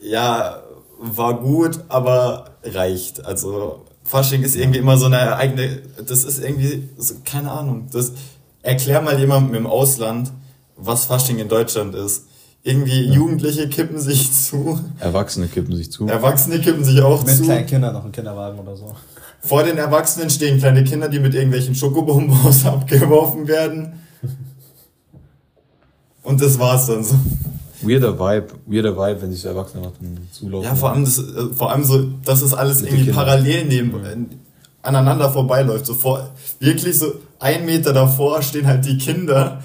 Ja, war gut, aber reicht. Also Fasching ist irgendwie immer so eine eigene, das ist irgendwie, so, keine Ahnung, das, erklär mal jemandem im Ausland, was Fasching in Deutschland ist. Irgendwie Jugendliche kippen sich zu, Erwachsene kippen sich zu. Erwachsene kippen sich auch Mit zu. kleinen Kindern noch im Kinderwagen oder so. Vor den Erwachsenen stehen kleine Kinder, die mit irgendwelchen Schokobonbons abgeworfen werden. Und das war's dann so. Weirder Vibe, weirder Vibe, wenn sich so Erwachsene nach dem zulaufen. Ja, vor allem, das, äh, vor allem so, das ist alles Mit irgendwie parallel neben, äh, aneinander vorbeiläuft. So vor, wirklich so ein Meter davor stehen halt die Kinder,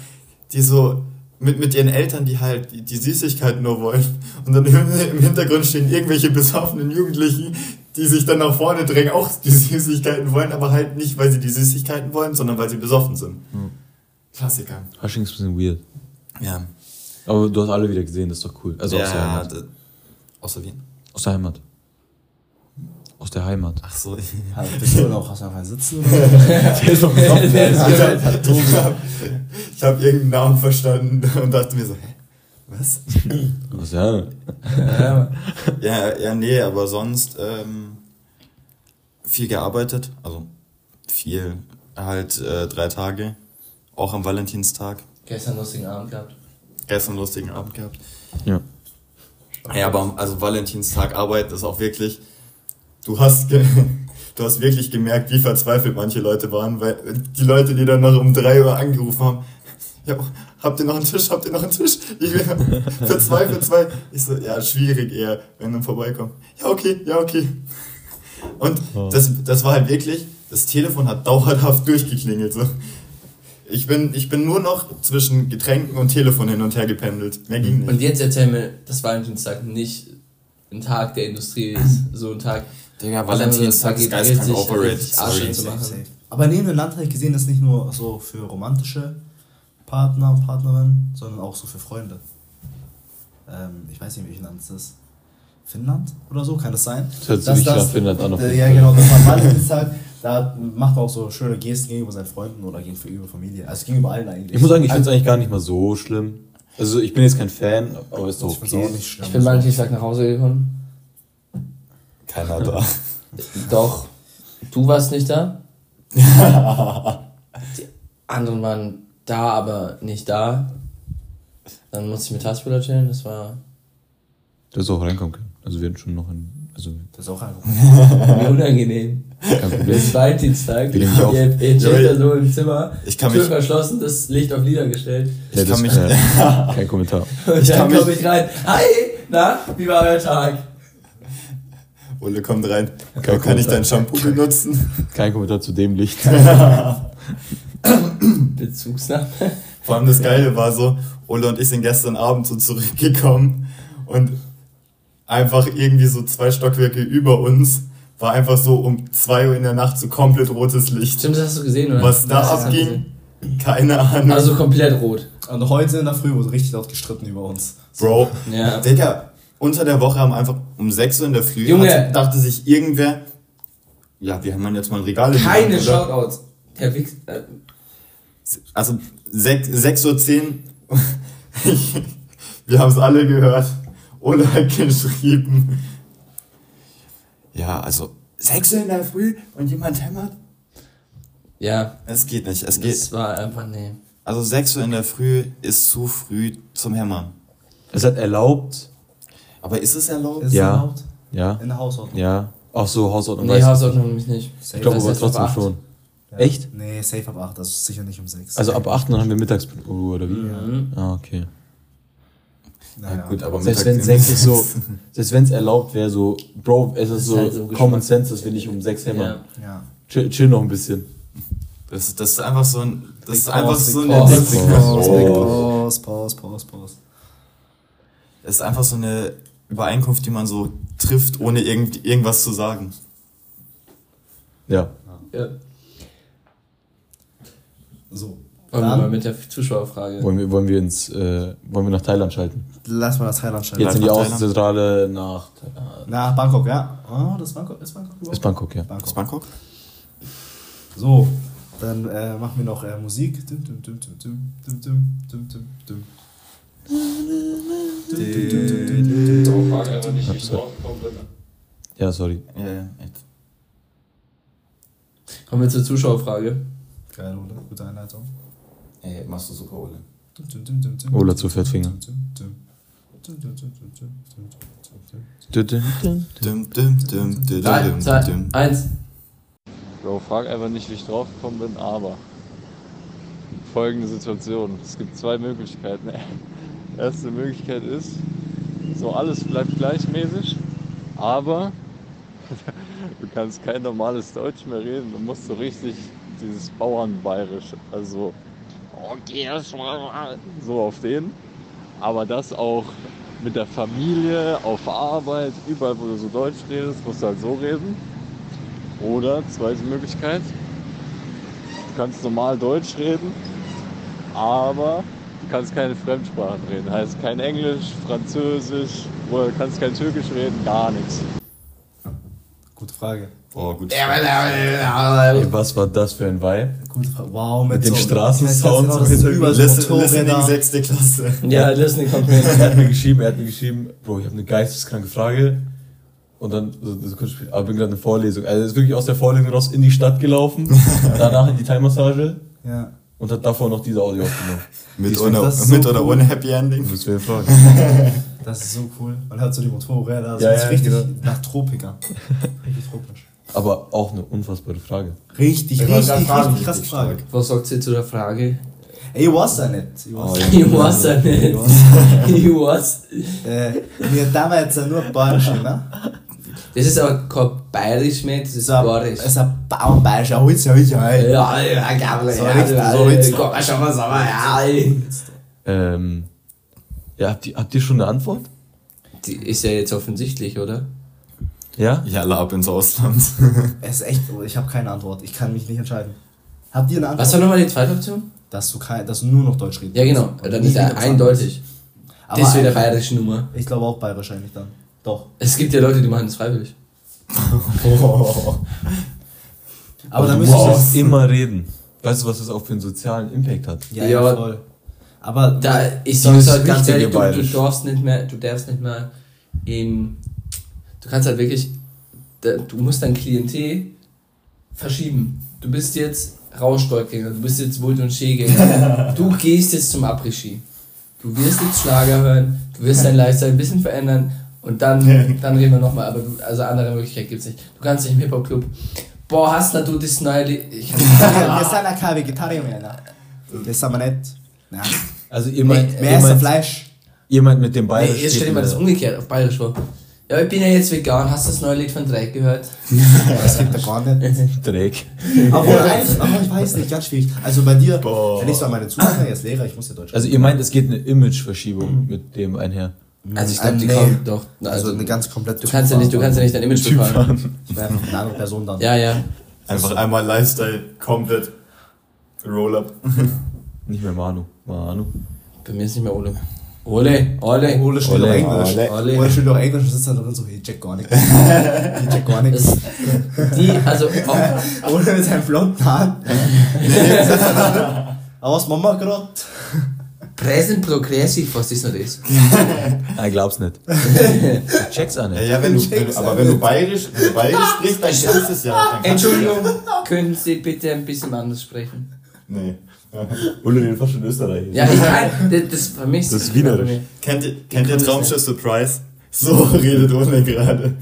die so mit, mit ihren Eltern, die halt die, die Süßigkeiten nur wollen. Und dann im Hintergrund stehen irgendwelche besoffenen Jugendlichen, die sich dann nach vorne drängen, auch die Süßigkeiten wollen, aber halt nicht, weil sie die Süßigkeiten wollen, sondern weil sie besoffen sind. Klassiker. Fasching ist ein bisschen weird. Ja. Aber du hast alle wieder gesehen, das ist doch cool. Also aus der ja, Heimat. d- außer Wien. Aus der Heimat. Aus der Heimat. Ach so. Ja, bist du noch, hast du einfach ein Sitzen? Der ist doch ich habe hab irgendeinen Namen verstanden und dachte mir so, hä? Was? Was, ja. Ja, Ja, ja, nee, aber sonst ähm, viel gearbeitet, also viel, halt äh, drei Tage, auch am Valentinstag, gestern lustigen Abend gehabt. Gestern einen lustigen Abend gehabt. ja. Ja, aber also Valentinstag arbeiten ist auch wirklich, du hast, du hast wirklich gemerkt, wie verzweifelt manche Leute waren, weil die Leute, die dann noch um drei Uhr angerufen haben, ja, habt ihr noch einen Tisch, habt ihr noch einen Tisch? Ich bin für zwei, für zwei. Ich so, ja, schwierig eher, wenn dann vorbeikommt. Ja, okay, ja, okay. Und das, das war halt wirklich, das Telefon hat dauerhaft durchgeklingelt. So. Ich, bin, ich bin nur noch zwischen Getränken und Telefon hin und her gependelt. Mehr ging nicht. Und jetzt erzähl mir, dass Valentinstag nicht ein Tag der Industrie ist. So ein Tag. Digga, Valentinstag ist geistkrank overrated. Sorry. zu machen. Aber neben dem Land habe ich gesehen, ist nicht nur so für romantische Partner und Partnerinnen, sondern auch so für Freunde. Ähm, ich weiß nicht, welches Land es ist. Finnland oder so, kann das sein? Das hört sich Dass das- nach Finnland an, Äh, ja, genau, das war Valentinstag. Da macht man auch so schöne Gesten gegenüber seinen Freunden oder gegenüber Familie. Also gegenüber allen eigentlich. Ich muss sagen, ich finde es also, eigentlich gar nicht mal so schlimm. Also ich bin jetzt kein Fan, aber ist doch ich find's auch okay. nicht schlimm. Ich bin Valentinstag nach Hause gekommen. Keiner da. Doch. Du warst nicht da. Die anderen waren da, aber nicht da. Dann musste ich mit Tassbrüder chillen. Das war Du hättest auch reinkommen können. Also wir hatten schon noch ein, also Das ist auch einfach. mir unangenein. kein Problem. Valentinstag. Dich auf. Ihr, chillt da so im Zimmer. Ich kann Tür mich- verschlossen, das Licht auf Lieder gestellt. Ich das- kann mich- äh, kein Kommentar. Und Ich dann kann komme mich- ich rein. Hi, na, wie war euer Tag? Ole kommt rein. Kein Kann ich Kommentar. dein Shampoo benutzen? Kein Kommentar zu dem Licht. Bezugsnahme. Vor allem das Geile war so, Ole und ich sind gestern Abend so zurückgekommen und einfach irgendwie so zwei Stockwerke über uns war einfach so um zwei Uhr in der Nacht so komplett rotes Licht. Stimmt, das hast du gesehen, oder? Was da Das abging, keine Ahnung. Also komplett rot. Und heute in der Früh wurde richtig laut gestritten über uns. Bro, Ja. Digga, unter der Woche haben einfach um 6 Uhr in der Früh Junge. hatte, dachte sich irgendwer, ja, wir haben jetzt mal ein Regal in Keine Hand? Shoutouts. Der Wix. Äh, Also 6, 6 Uhr 10, ich, wir haben es alle gehört. Hat geschrieben. Ja, also 6 Uhr in der Früh und jemand hämmert? ja, Es geht nicht, es geht. das war einfach, nee. Also 6 Uhr in der Früh ist zu früh zum Hämmern. Es hat erlaubt, Aber ist es erlaubt? Ist Ja. es erlaubt? ja, In der Hausordnung. ja. Auch so Hausordnung. Nee, Hausordnung nämlich nicht. Safe. ich glaube aber trotzdem schon. Ja. Echt? Nee, safe ab 8, also sicher nicht um 6. Also ab 8 dann haben wir Mittagsruhe oder wie? Mhm. Ah, okay. Naja. gut, aber Selbst wenn 6 ist so, selbst wenn es erlaubt wäre, so, Bro, es ist ist so halt so Common. Sense, dass wir nicht um 6 hämmern. Ja. Ja. Chill, chill noch ein bisschen. Das, das ist einfach so ein. Das ist einfach Pause, so eine. Pause, Pause, Pause, Pause. Das ist einfach so eine Übereinkunft, die man so trifft, ohne irgend, irgendwas zu sagen. Ja. ja. So. Wollen wir mal mit der Zuschauerfrage. Wollen wir, wollen wir, ins, äh, wollen wir nach Thailand schalten? Lass mal nach Thailand schalten. Jetzt in die Außenzentrale nach, nach Bangkok, ja. Oh, das ist Bangkok. Ist Bangkok, ist Bangkok ja. Bangkok. Ist Bangkok. So, dann äh, machen wir noch äh, Musik. Ja, sorry. Ja, ja, Kommen wir zur Zuschauerfrage. Geil, oder? Gute Einleitung. Ey, machst du super, Ole. Ola zu Fettfinger. Drei, zwei, eins. Bro, frag einfach nicht, wie ich draufgekommen bin, aber folgende Situation. Es gibt zwei Möglichkeiten. Erste Möglichkeit ist, so alles bleibt gleichmäßig, aber Du kannst kein normales Deutsch mehr reden. Du musst so richtig dieses Bauernbayerisch, also okay, so auf den. Aber das auch mit der Familie, auf Arbeit, überall, wo du so Deutsch redest, musst du halt so reden. Oder, zweite Möglichkeit, du kannst normal Deutsch reden, aber du kannst keine Fremdsprachen reden. Heißt kein Englisch, Französisch, oder kannst kein Türkisch reden, gar nichts. Gute Frage. Boah, gut. Was war das für ein Vibe? Frage. Wow, mit, Mit den so, Straßensounds das im ist Hintergrund. listening sechste Klasse. Ja, listening kommt mir. Er hat mir geschrieben, er hat mir geschrieben, Bro, ich habe eine geisteskranke Frage. Und dann, so, so kurz später, aber ich bin gerade in der Vorlesung. Also er ist wirklich aus der Vorlesung raus in die Stadt gelaufen, danach in die Thai-Massage Ja. und hat davor noch diese Audio aufgenommen. Mit, oder, so mit oder cool. ohne Happy Ending. Du musst mir fragen. Das ist so cool. Man hört so die Motorräder. Das Ja, ist ja, richtig genau. nach Tropiker. Richtig tropisch. Aber auch eine unfassbare Frage. Richtig, Ich richtig, fragen, richtig krasse richtig Frage. Was sagt sie zu der Frage? Ey, was da nicht? Ich weiß ja. Ich weiß ja nicht. Ich weiß. Äh, wir haben jetzt ja nur Bayerisch, ne? Das ist aber kein bayerisch mehr, das ist So, bayerisch. Es ist ein Bauernbayerischer Holz, Holz, Ja, Holz. ja, ja, So ja, richtig, so ja, richtig. Schon was, aber ja. ey. Ähm, ja, habt ihr, habt ihr schon eine Antwort? Die ist ja jetzt offensichtlich, oder? Ja? Ja, alle ab ins Ausland. Es ist echt, ich habe keine Antwort. Ich kann mich nicht entscheiden. Habt ihr eine Antwort? Was war nochmal die zweite Option? Dass du, kein, dass du nur noch Deutsch redest. Ja, genau. Dann ist er eindeutig. anderes. Das ist wieder Aber bayerische Nummer. Ich glaube auch bayerisch eigentlich dann. Doch. Es gibt ja Leute, die machen das freiwillig. Aber dann du müsstest musst du. immer reden. Weißt du, was das auch für einen sozialen Impact hat? Ja, Ja. ja, voll. Aber Da, ich sag's halt ganz ehrlich, du, du darfst nicht mehr, du darfst nicht mehr in, du kannst halt wirklich, du musst dein Klientel verschieben. Du bist jetzt Rauschgoldgänger, du bist jetzt Wult- und Skigänger. du gehst jetzt zum Après-Ski. Du wirst jetzt Schlager hören, du wirst dein Lifestyle ein bisschen verändern und dann, dann reden wir nochmal, aber du, also andere Möglichkeit gibt's nicht. Du kannst nicht im Hip-Hop-Club, boah, hast du du das neue Lied? Ich kann nicht wir sind ja keine Vegetarier mehr. Ne? Das sind wir nicht. Nein. Also ihr meint, essen meint, Fleisch. meint mit dem Nee, Bayerisch. jetzt stell dir mal das umgekehrt auf Bayerisch vor. Ja, ich bin ja jetzt vegan. Hast du das neue Lied von Drake gehört? Das gibt ja gar nicht. Dreck. Aber eigentlich, aber ich weiß nicht, ganz schwierig. Also bei dir, Boah. wenn ich so an meine Zuhörer jetzt Lehrer, ich muss ja Deutsch Also ihr meint, es geht eine Imageverschiebung mit dem einher. Also ich glaube, Ähm, die nee. kommt doch. Also, Also, eine ganz komplett du kannst ja nicht, du kannst ja nicht dein Image befahren. Ich wäre einfach eine andere Person dann. Ja, ja. Einfach einmal Lifestyle komplett Roll-up. Nicht mehr Manu. Manu. Bei mir ist nicht mehr Ole. Ole, Ole. Ole steht Ole, auf Englisch. Ole. Ole, Ole steht auf Englisch und sitzt da drin so, ich check gar nichts. Ich check gar nichts. Das, die, also, oh, Ole mit seinem blonden Haaren. Aber was machen wir gerade? Present Progressive, was ist denn das? Ah, glaub's nicht. Du check's auch Ja, nicht. ja wenn du, wenn du, aber wenn du bayerisch, wenn du bayerisch sprichst, dann kannst du es ja. Entschuldigung, können Sie bitte ein bisschen anders sprechen? Nee. Ulle redet fast schon Österreichisch. Ja, ich kann, das, das vermisst Das ist wienerisch. Kennt ihr, kennt ihr Traumschiff Surprise? So redet Ole gerade.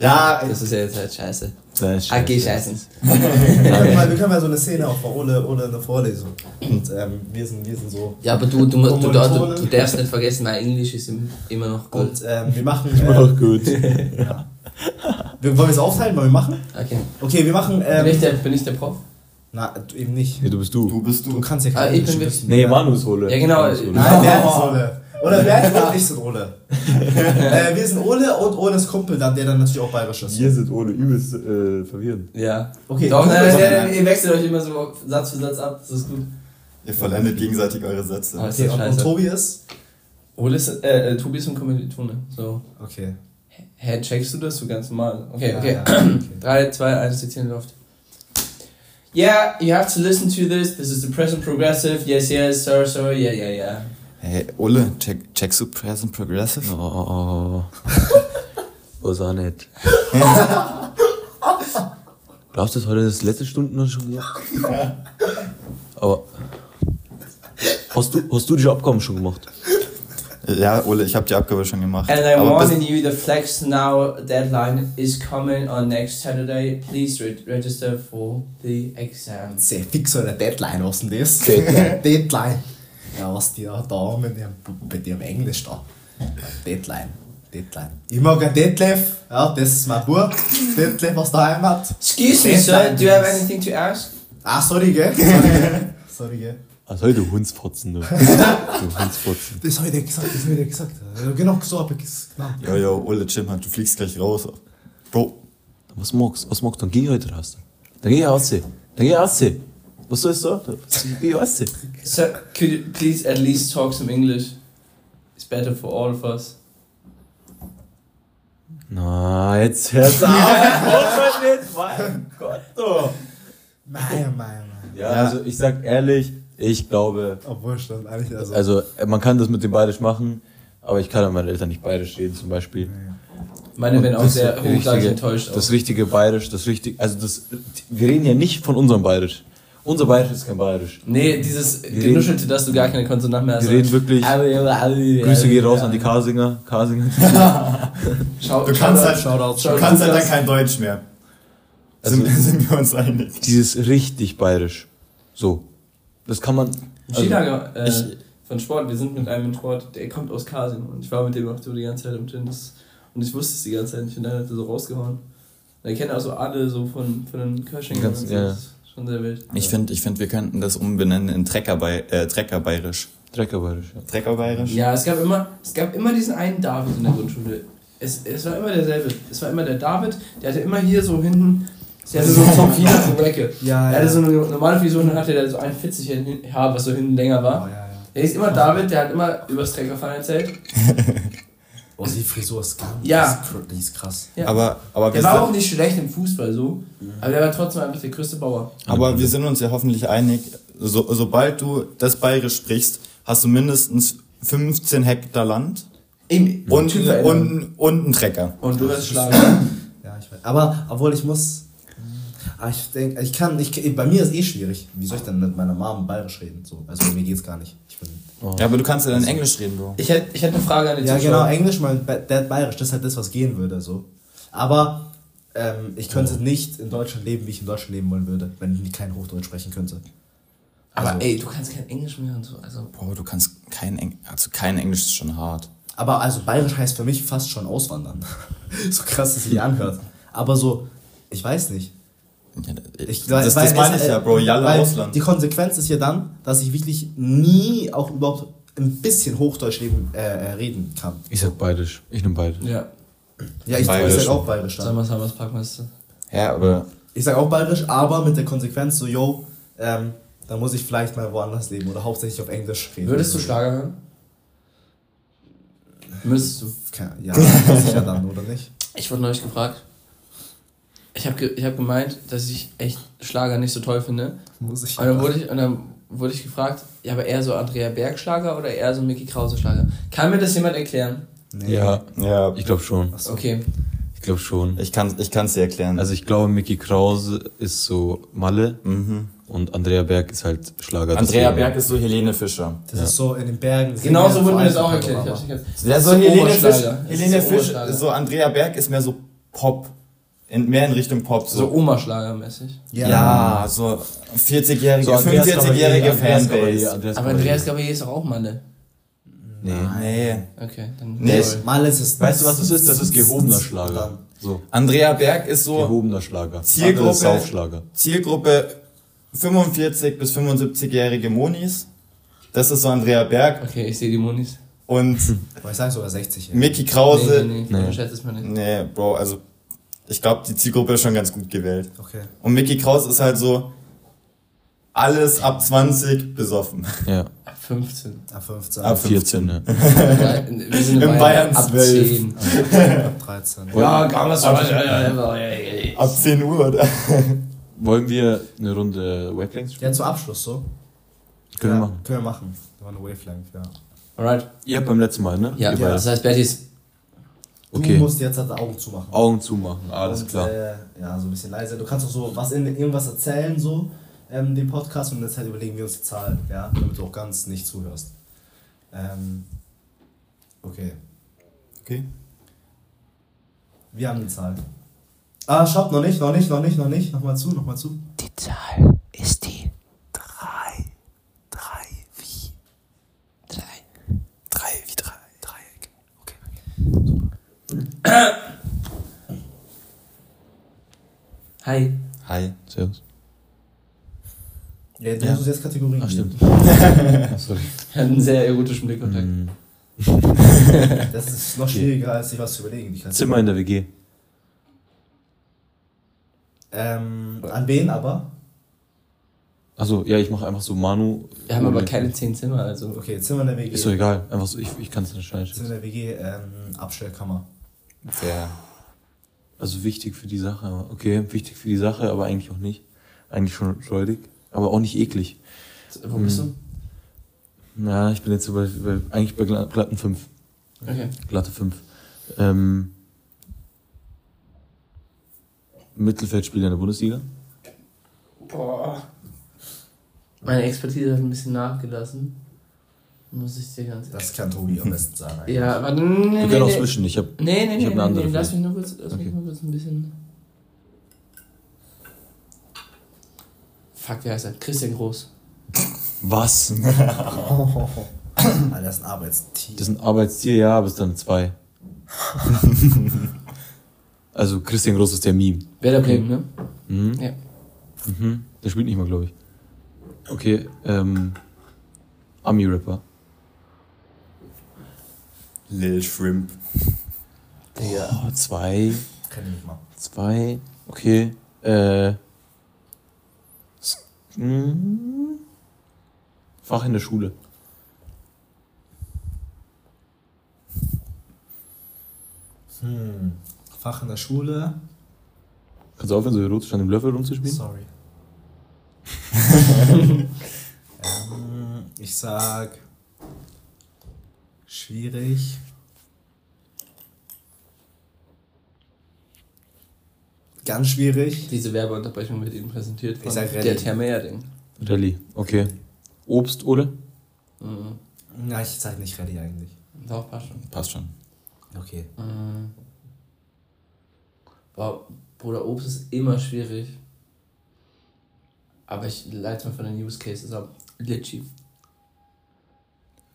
Ja, Das ist ja jetzt halt scheiße. Ist Ah, geh scheiße. scheißen. Wir können mal, so eine Szene auch von Ole, Ole in der Vorlesung. Und ähm, wir, sind, wir sind so. Ja, aber du, du, du, du, du, darfst nicht vergessen, mein Englisch ist im- immer noch gut. Und ähm, wir machen. Auch Äh, gut. wir, wollen wir es aufteilen? Wollen wir machen? Okay. Okay, wir machen. Bin ich Ähm, der, bin ich der Prof? Na, eben nicht. Nee, du bist du. du bist Du du. kannst ja Ah, kein ich bin wissen. Nee, Manu ist Ole. Ja, genau. Ole. Nein, wer ist Ole? Oder wer ist Ole? Ich sind Ole. äh, wir sind Ole und Oles Kumpel, dann, der dann natürlich auch bayerisch ist. Hier sind Ole übelst äh, verwirrend. Ja. Okay, Doch, nein, nein, ihr wechselt euch immer so Satz für Satz ab, das ist gut. Ihr vollendet gegenseitig eure Sätze. Ah, Okay, und, und. Tobi ist? Ole ist, äh, äh, Tobi ist ein Kommilitone. So. Okay. Hä, checkst du das so ganz normal? Okay, Ja, okay. ja, okay. 3, 2, 1, jetzt hier in die Luft. Yeah, you have to listen to this. This is the present progressive. Yes, yes, sir, sir. Yeah, yeah, yeah. Hey, Ole, check, checkst du Present Progressive? Oh. Was auch nicht. Glaubst du, das heute das letzte Stunden schon gesagt? Aber. Hast du, hast du die Abgaben schon gemacht? Ja, Ole, ich habe die Abgabe schon gemacht. And I Aber bis- warning you, the Flex Now deadline is coming on next Saturday. Please re register for the exam. Sehr fix so eine Deadline, was denn das? Deadline. Deadline. Ja, was die da, da mit dem, mit dem Englisch da. Deadline. Detlef. Ich mag einen Detlef, ja, das ist mein Bub. Detlef aus der Heimat. Excuse me, sir, do you have anything to ask? Ah, sorry, gell? Sorry, gell? sorry, gell? Was soll du Hundsfotzen, du? du Hundsfotzen. Das hab ich dir gesagt, das hab ich dir gesagt. Ja, Genau so hab ich es genau. Jo, jo, Ole Chimhand, du fliegst gleich raus. Bro, Was magst du? Was magst du? Dann geh heute raus. Dann geh raus. Dann geh raus. Was soll ich sagen? Geh raus. Sir, could you please at least talk some English? It's better for all of us. Na, jetzt hört's auf. Was nicht? Mein Gott, du. Mein, mein, mein. Ja, also ich sag ehrlich, ich glaube, Obwohl schon, eigentlich, also. also man kann das mit dem Bayerisch machen, aber ich kann an meine Eltern nicht Bayerisch reden zum Beispiel. Meine werden auch Das sehr hochgradig richtige- enttäuscht. Das auch. richtige Bayerisch, das richtige, also das, wir reden ja nicht von unserem Bayerisch. Unser Bayerisch ist kein Bayerisch. Nee, dieses genuschelte, dass du gar keine Konsonanten mehr hast. Wir reden wirklich, Grüße gehen raus an die Karsinger, Karsinger. Schau, du kannst halt, Shoutout, du kannst halt dann kein Deutsch mehr. Also- sind, sind wir uns einig. Dieses richtig Bayerisch. So. Das kann man. Also, Skilager äh, ich- von Sport. Wir sind mit einem im Sport, der kommt aus Kasien. Und ich war mit dem auch so die ganze Zeit im. Das, und ich wusste es die ganze Zeit nicht. Und dann hat er so rausgehauen. Er kennt auch so alle so von, von den Kirschingen. Ganz- und so. ja. Das ist schon sehr wild. Ich finde, ich find, wir könnten das umbenennen in Treckerbei äh, Treckerbayerisch. Treckerbayerisch, ja. Ja, es gab immer, es gab immer diesen einen David in der Grundschule. Es, es war immer derselbe. Es war immer der David, der hatte immer hier so hinten, der hatte so einen Top 4 so Ecke. Ja, Er hatte ja. so eine normale Frisur und dann hatte der so 41 Haar, was so hinten länger Oh, war. ja, ja. Der ist immer David, der hat immer übers Treckerfahren erzählt. Oh, die Frisur ist ganz. Ja. Die ist, cr- die ist krass. Ja. Aber, aber, Der war auch nicht schlecht im Fußball so, aber der war trotzdem einfach der größte Bauer. aber wir sind uns ja hoffentlich einig, so, sobald du das Bayerisch sprichst, hast du mindestens 15 Hektar Land Im und, verändern. und, und einen Trecker. und du wirst schlagen. Ja, ich weiß. Aber, obwohl ich muss. Aber ich denke, ich kann, ich, bei mir ist eh schwierig. Wie soll ich denn mit meiner Mom bayerisch reden? So, also mir geht's gar nicht. Ich bin, Ja, aber du kannst ja dann Englisch reden, Bro. Ich hätte ich eine Frage an die ja, Zuschauer. genau, Englisch, mein Dad bayerisch, das ist halt das, was gehen würde, so. Aber ähm, ich könnte nicht in Deutschland leben, wie ich in Deutschland leben wollen würde, wenn ich kein Hochdeutsch sprechen könnte. Aber Also- ey, du kannst kein Englisch mehr und so. Also, Bro, du kannst kein Englisch, also kein Englisch ist schon hart. Aber also bayerisch heißt für mich fast schon auswandern. so krass, dass sich anhört. Aber so, ich weiß nicht. Ja, Ich, das weil das meine ich ja, Bro, Jalle weil Ausland. Die Konsequenz ist ja dann, dass ich wirklich nie auch überhaupt ein bisschen Hochdeutsch leben, äh, äh, reden kann. Ich sag Bayerisch. Ich nehm Bayerisch. ja. Ja, ich, Bayerisch. ich sag auch bayerisch Sag dann. mal, sag mal, Packmeister. Ja, aber Ich sag auch bayerisch, aber mit der Konsequenz so, yo, ähm, da muss ich vielleicht mal woanders leben oder hauptsächlich auf Englisch reden. Würdest du Schlager hören? Müsstest du. Ja, sicher dann, oder nicht? Ich wurde neulich gefragt. Ich habe ge ich hab gemeint, dass ich echt Schlager nicht so toll finde. Muss ich. Und dann wurde ich, und dann wurde ich gefragt, ja, aber eher so Andrea Berg Schlager oder eher so Mickey Krause Schlager? Kann mir das jemand erklären? Nee. Ja, ja, ich glaube schon. Achso. Okay. Ich glaube schon. ich kann ich kann's dir erklären. Also ich glaube, Mickey Krause ist so Malle mhm. und Andrea Berg ist halt Schlager. Andrea Berg ist so Helene Fischer. Das ist so in den Bergen. Genau so singen, wurde mir das auch erklärt. Ja, Das so ist Helene Oberschlager. Fischer. Das ist Helene so Fischer, so Andrea Berg ist mehr so Pop. In, mehr in Richtung Pop. So So, Oma-Schlager-mäßig. ja. so 40-jährige, So Andreas 45-jährige Gabalier, Andreas Gabalier, Fanbase. Andreas Aber. Andreas Gabalier ist doch auch Malle. Nee. Nee. Okay, dann. Nee. Sorry. Mal ist es. Weißt du, was das ist? Das ist gehobener Schlager. So, Andrea Berg ist so gehobener Schlager. Zielgruppe-. Zielgruppe 45 bis 75-jährige Monis. Das ist so Andrea Berg. Okay, ich sehe die Monis. Und Boah, ich sag sogar 60. ey. Mickey Krause. nee, nee, nee, Nee. es mal nicht. Nee, Bro, also ich glaube, die Zielgruppe ist schon ganz gut gewählt. Okay. Und Mickey Kraus ist halt so alles ab 20 besoffen. Ja, Ab 15. Ab 15. Ab ab 14, ja. Wir sind In Bayern ab 12. 10. Ab 13. Ja, kann man so. Ab 10 Uhr, oder? Wollen wir eine Runde Wavelengths spielen? Ja, zum Abschluss so. Können ja, wir machen. Können wir machen. Das war eine Wavelength, ja. Alright. Ihr habt beim letzten Mal, ne? Ja, beide. das heißt, Bertis. Okay. Du musst jetzt halt die Augen zumachen. Augen zumachen, alles Und, klar. Äh, ja, so ein bisschen leiser. Du kannst auch so was in irgendwas erzählen, so, ähm, dem Podcast und jetzt halt überlegen wir uns die Zahl, ja, damit du auch ganz nicht zuhörst. Ähm, okay. Okay. Wir haben die Zahl. Ah, schaut noch nicht, noch nicht, noch nicht, noch nicht. Nochmal zu, nochmal zu. Die Zahl ist die Hi. Hi, servus. Ja, du ja. hast jetzt Kategorien. Ach, stimmt. Hat einen sehr erotischen Blickkontakt. Mm. das ist noch schwieriger, als sich was zu überlegen. Zimmer in der WG. Ähm, an wen aber? Also ja, ich mache einfach so Manu. Wir haben aber äh, keine zehn Zimmer, also. Okay, Zimmer in der WG. Ist doch egal, einfach so, ich, ich kann es nicht entscheiden. Zimmer in der WG, ähm, Abstellkammer. Sehr. Also wichtig für die Sache. aber- Okay, wichtig für die Sache, aber eigentlich auch nicht. Eigentlich schon räudig. Aber auch nicht eklig. Wo bist du? Ja, ich bin jetzt so bei, bei eigentlich bei Gla- glatten 5. Okay. Glatte 5. Ähm, Mittelfeldspieler in der Bundesliga. Boah. Meine Expertise hat ein bisschen nachgelassen. Muss ich dir ganz Das kann Tobi am besten sagen. eigentlich. Ja, aber nee, Wir nee, können auch nee. switchen. Ich habe Nee, nee, Ich nee, hab eine nee, andere nee. Lass mich nur kurz, lass mich Okay. nur kurz ein bisschen. Fuck, wie heißt er? Christian Groß. Was? Alter, das ist ein Arbeitstier. Das ist ein Arbeitstier, ja, aber es ist dann zwei. also Christian Groß ist der Meme. Werder Bremen, ne? Mhm. Ja. Mhm. Der spielt nicht mal, glaube ich. Okay, ähm. Ami-Rapper. Lil Shrimp. Digga. Oh, zwei. Kenn ich nicht mal. Zwei. Okay. Äh. Mm, Fach in der Schule. Hm. Fach in der Schule. Kannst du aufhören, so erotisch an dem Löffel rumzuspielen? Sorry. ähm, ich sag. Schwierig. Ganz schwierig. Diese Werbeunterbrechung wird Ihnen präsentiert von Ich sag der Rallye. Thermerding. Rallye. Okay. Obst, Ole? Mhm. Ja, ich sag nicht ready eigentlich. Doch, passt schon. Passt schon. Okay. Mhm. Boah, Bruder, Obst ist immer schwierig. Aber ich leite mal von den Use Cases ab. Litchi.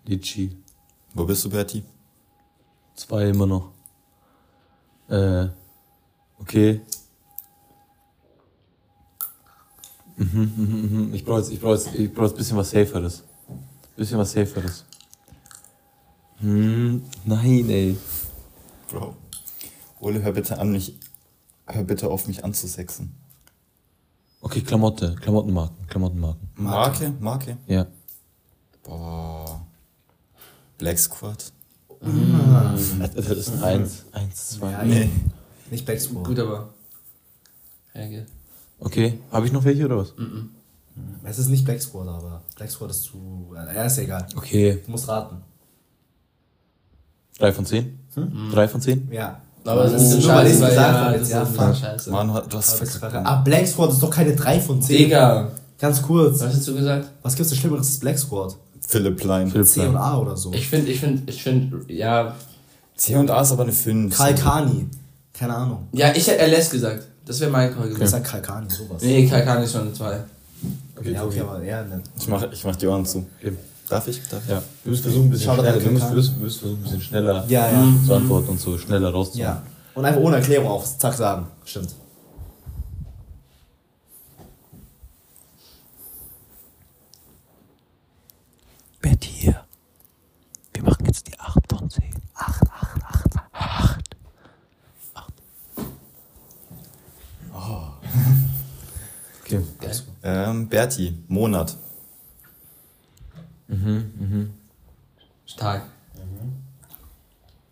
Litchi. Wo bist du, Berti? Zwei immer noch. Äh. Okay. Mhm, mhm, mhm. Ich brauche jetzt, ich brauche jetzt, ich brauche jetzt ein bisschen was Saferes. Bisschen was Saferes. Hm, nein, ey. Bro. Ole, hör bitte an, mich. Hör bitte auf, mich anzusexen. Okay, Klamotte, Klamottenmarken, Klamottenmarken. Marke? Marke? Ja. Boah. Black Squad? Das ist eins, eins, zwei. Ja, Nee. Nicht Backsport. Gut, aber. Reagiert. Okay, habe ich noch welche oder was? Es ist nicht Black Squad, aber Black Squad ist zu. Ja, ist ja egal. Okay, Du musst raten. drei von zehn? Drei von zehn? Ja. Aber das Oh. ist Nur scheiße, weil ja, habe, das jetzt, ist ja, ein scheiße. Mann, du hast verkackt. Ah, Black Squad ist doch keine 3 von 10. Digga. Ganz kurz. Was hast du gesagt? Was gibt's denn Schlimmeres als Black Squad? Philipp Plein. Philipp C und A oder so. Ich finde, ich finde, ich finde, ja. C und A ist aber eine 5. Karl Kani. Keine Ahnung. Ja, ich hätte LS gesagt. Das wäre mein Call Ich gewesen. sag Karl Kani, sowas. Nee, Kalkan ist schon eine 2. ja, okay, aber ja, ne. Ich mach, ich mach die Ohren zu. Okay. Darf ich? Darf ich? Ja. Wir müssen versuchen, ein bisschen schneller, wir müssen, wir müssen versuchen, ein bisschen schneller Ja, ja. zu antworten und so schneller rauszuholen. Ja. Und einfach ohne Erklärung auf Zack sagen. Stimmt. Bett hier. Wir machen jetzt die 8 von 10. 8, 8, 8, 8. 8. Okay. Ähm, Berti, Monat. Stark.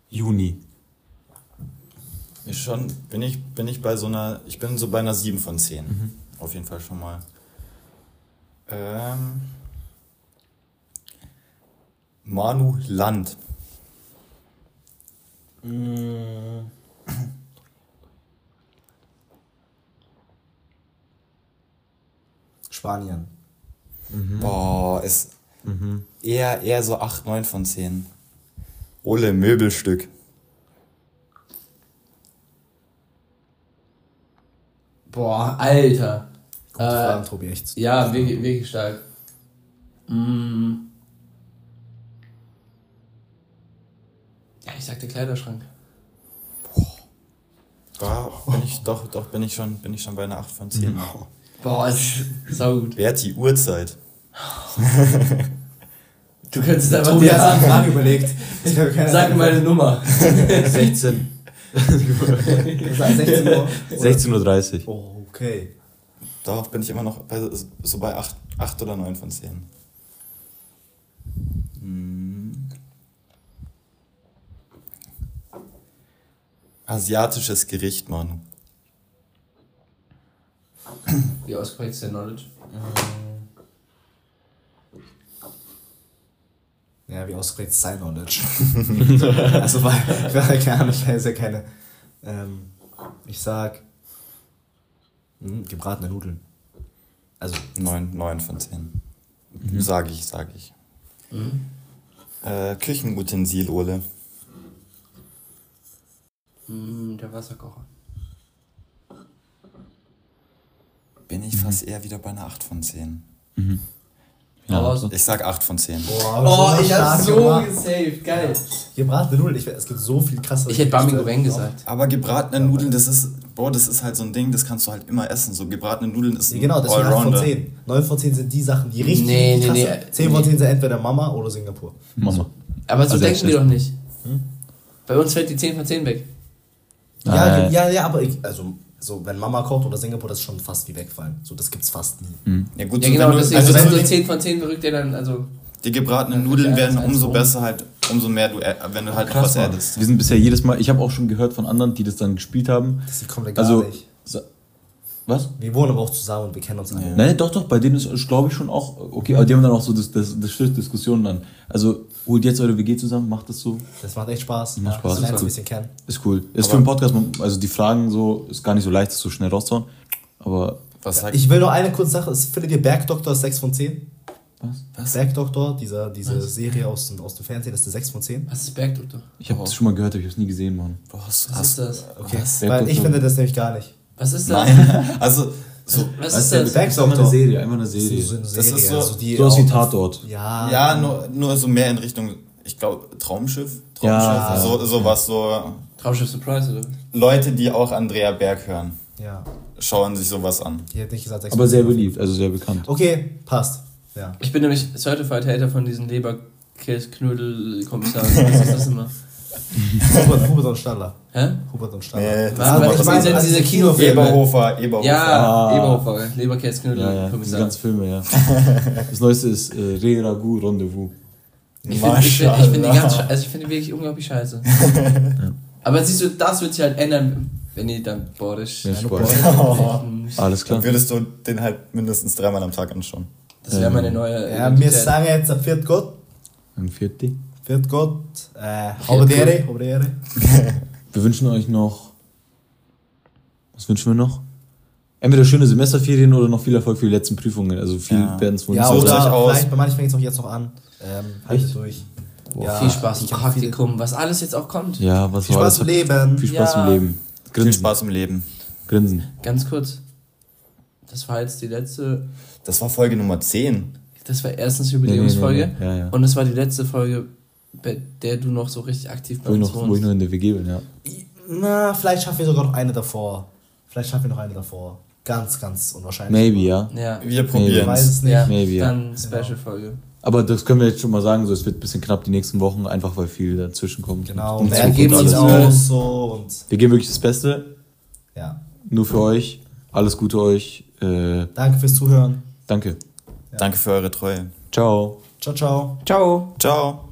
Juni. Ist schon, bin ich, bin ich bei so einer, ich bin so bei einer 7 von 10. Auf jeden Fall schon mal. Ähm, Manu Land. Spanien. Boah, ist eher, eher so 8, 9 von 10. Ole, Möbelstück. Boah, Alter. Gute Äh, Fragen, Tobi, echt. Ja, wirklich, wirklich stark. Mm. Ja, ich sagte Kleiderschrank. Ja, bin ich, doch, doch, bin ich schon, bin ich schon bei einer 8 von 10. Boah, ist saugut. Berti, Uhrzeit. Du könntest einfach dir hat sich eine sagen, Frage überlegt. Ich habe keine sag mir meine Nummer. 16. Das war 16 Uhr. 16.30 Uhr. Oh, okay. Darauf bin ich immer noch bei, so bei 8, 8 oder 9 von 10. Hm. Asiatisches Gericht, Mann. Wie ausgeprägt ist der Knowledge? Ja, wie ausgeprägt ist sein Knowledge. also, weil, weil keine Ahnung, ich weiß ja keine. Ähm, ich sag. Mh, gebratene Nudeln. Also, 9, 9 von 10. Sage ich, sage ich. Äh, Küchenutensil, Ole. Mm, der Wasserkocher. Bin ich fast eher wieder bei einer 8 von 10. Ja, Aber so. Ich sag 8 von 10. boah, Oh, ich hab so gemacht. gesaved. Geil. Gebratene Nudeln, ich, es gibt so viel krasse. Ich hätte Bami Gerichte. Goreng gesagt. Aber gebratene Nudeln, das ist, boah, das ist halt so ein Ding, das kannst du halt immer essen. So gebratene Nudeln ist Ja, ein genau, deswegen 8 von Allrounder. 10. 9 von 10 sind die Sachen, die richtig Nee, nee, krass nee, sind. 10 von 10 sind entweder Mama oder Singapur. Mama. Aber so Also denken wir doch nicht. Bei uns fällt die 10 von 10 weg. Ja, Äh. ja, ja, aber ich, also, so, wenn Mama kocht oder Singapur, das ist schon fast wie wegfallen. So, das gibt's fast nie. Ja, gut, Ja, so genau, wenn du, deswegen also wenn so du 10 von 10 verrückt der dann, also. die gebratenen Ja, Nudeln ja, werden umso so. besser halt, umso mehr du, äh, wenn du halt noch was addest. Wir sind bisher jedes Mal, ich habe auch schon gehört von anderen, die das dann gespielt haben. Das ist komplett gar Also, nicht. sa- was? Wir wohnen aber auch zusammen und wir kennen uns alle. Nein, doch, doch, bei denen ist, glaube ich, schon auch, okay, aber die haben dann auch so das, das, das Diskussionen an. Also, holt jetzt eure WG zusammen, macht das so, Das macht echt Spaß. Macht Spaß. Das lernt Ist ein cool. bisschen kennen. ist cool. Ist für einen Podcast, also die Fragen so, ist gar nicht so leicht, das so schnell rauszuhauen, aber Was sagt Ich will noch eine kurze Sache. Ist- Findet ihr Bergdoktor 6 von 10? was? Bergdoktor, dieser, diese Serie aus, dem- aus dem Fernsehen, das ist eine 6 von 10? Was ist Bergdoktor? Ich habe das schon mal gehört, aber ich habe es nie gesehen, Mann. Hast, Was ist das? Okay. Was? Weil ich finde das nämlich gar nicht. Was ist das? Nein. Also, so, Was Weißt ist du, das? Berg- einfach eine Serie, einfach eine Serie. So eine Das ist Serie, so- also die Sowas wie auch- Tatort. Ja. ja, nur, nur so mehr in Richtung, ich glaube, Traumschiff. Traumschiff. Ja. So, so was, so Traumschiff Surprise, oder? Leute, die auch Andrea Berg hören, Ja. schauen sich sowas an. Die hat nicht gesagt 6 Aber sehr 10. beliebt, also sehr bekannt. Okay, passt. Ja. Ich bin nämlich Certified Hater von diesen Leberkäse-Knödel-Kommissaren. Was ist das immer? Hubert, Hubert und Stadler. Hä? Hubert und Stadler. Nee, Was, das ist ich meine, anderes. diese Kinofilme. Eberhofer, Eberhofer. Ja, Ah. Eberhofer, Ja, ja, diese Leberkäse-Knödel-Kommissar. ganzen Filme, ja. Das neueste ist äh, Re Ragu Rendezvous. Ich finde ich find, ich find die ganz also ich finde die wirklich unglaublich scheiße. Aber siehst du, das wird sich halt ändern, wenn die dann bordisch. Ja, Ja. Das Alles klar. Dann würdest du den halt mindestens dreimal am Tag anschauen. wäre meine neue. Ja, wir sagen jetzt ein Viert Gott. Ein Vierti. Viert Gott. Äh, Haubedere. Haubedere. Wir wünschen euch noch. Was wünschen wir noch? Entweder schöne Semesterferien oder noch viel Erfolg für die letzten Prüfungen. Also viel Ja. werden es wohl Ja, nicht euch oder aus. vielleicht, bei manchen fängt es auch jetzt noch an. Ähm, haltet Echt? durch. Boah, Ja, Viel Spaß im Praktikum, was alles jetzt auch kommt. Ja, was Viel Spaß im? Leben. Viel Spaß Ja. im Leben. Viel Grinsen. Spaß im Leben. Grinsen. Ganz kurz. Das war jetzt die letzte. Das war Folge Nummer 10. Das war erstens Jubiläumsfolge. Nee, nee, nee, nee. Ja, ja. Und es war die letzte Folge, bei der du noch so richtig aktiv bei Wo ich, uns noch, wo ich noch in der WG bin, ja. Na, vielleicht schaffen wir sogar noch eine davor. Vielleicht schaffen wir noch eine davor. Ganz, ganz unwahrscheinlich. Maybe, ja. Ja. Wir Ich probieren weiß es. ja. Maybe, ja. Dann Special-Folge. Aber das können wir jetzt schon mal sagen, so es wird ein bisschen knapp die nächsten Wochen, einfach weil viel dazwischen kommt. Genau. Und wir geben uns aus so und Wir geben wirklich das Beste, ja. nur für euch. Alles Gute euch. Äh, Danke fürs Zuhören. danke. Danke für eure Treue. Ciao. Ciao, ciao. Ciao. Ciao.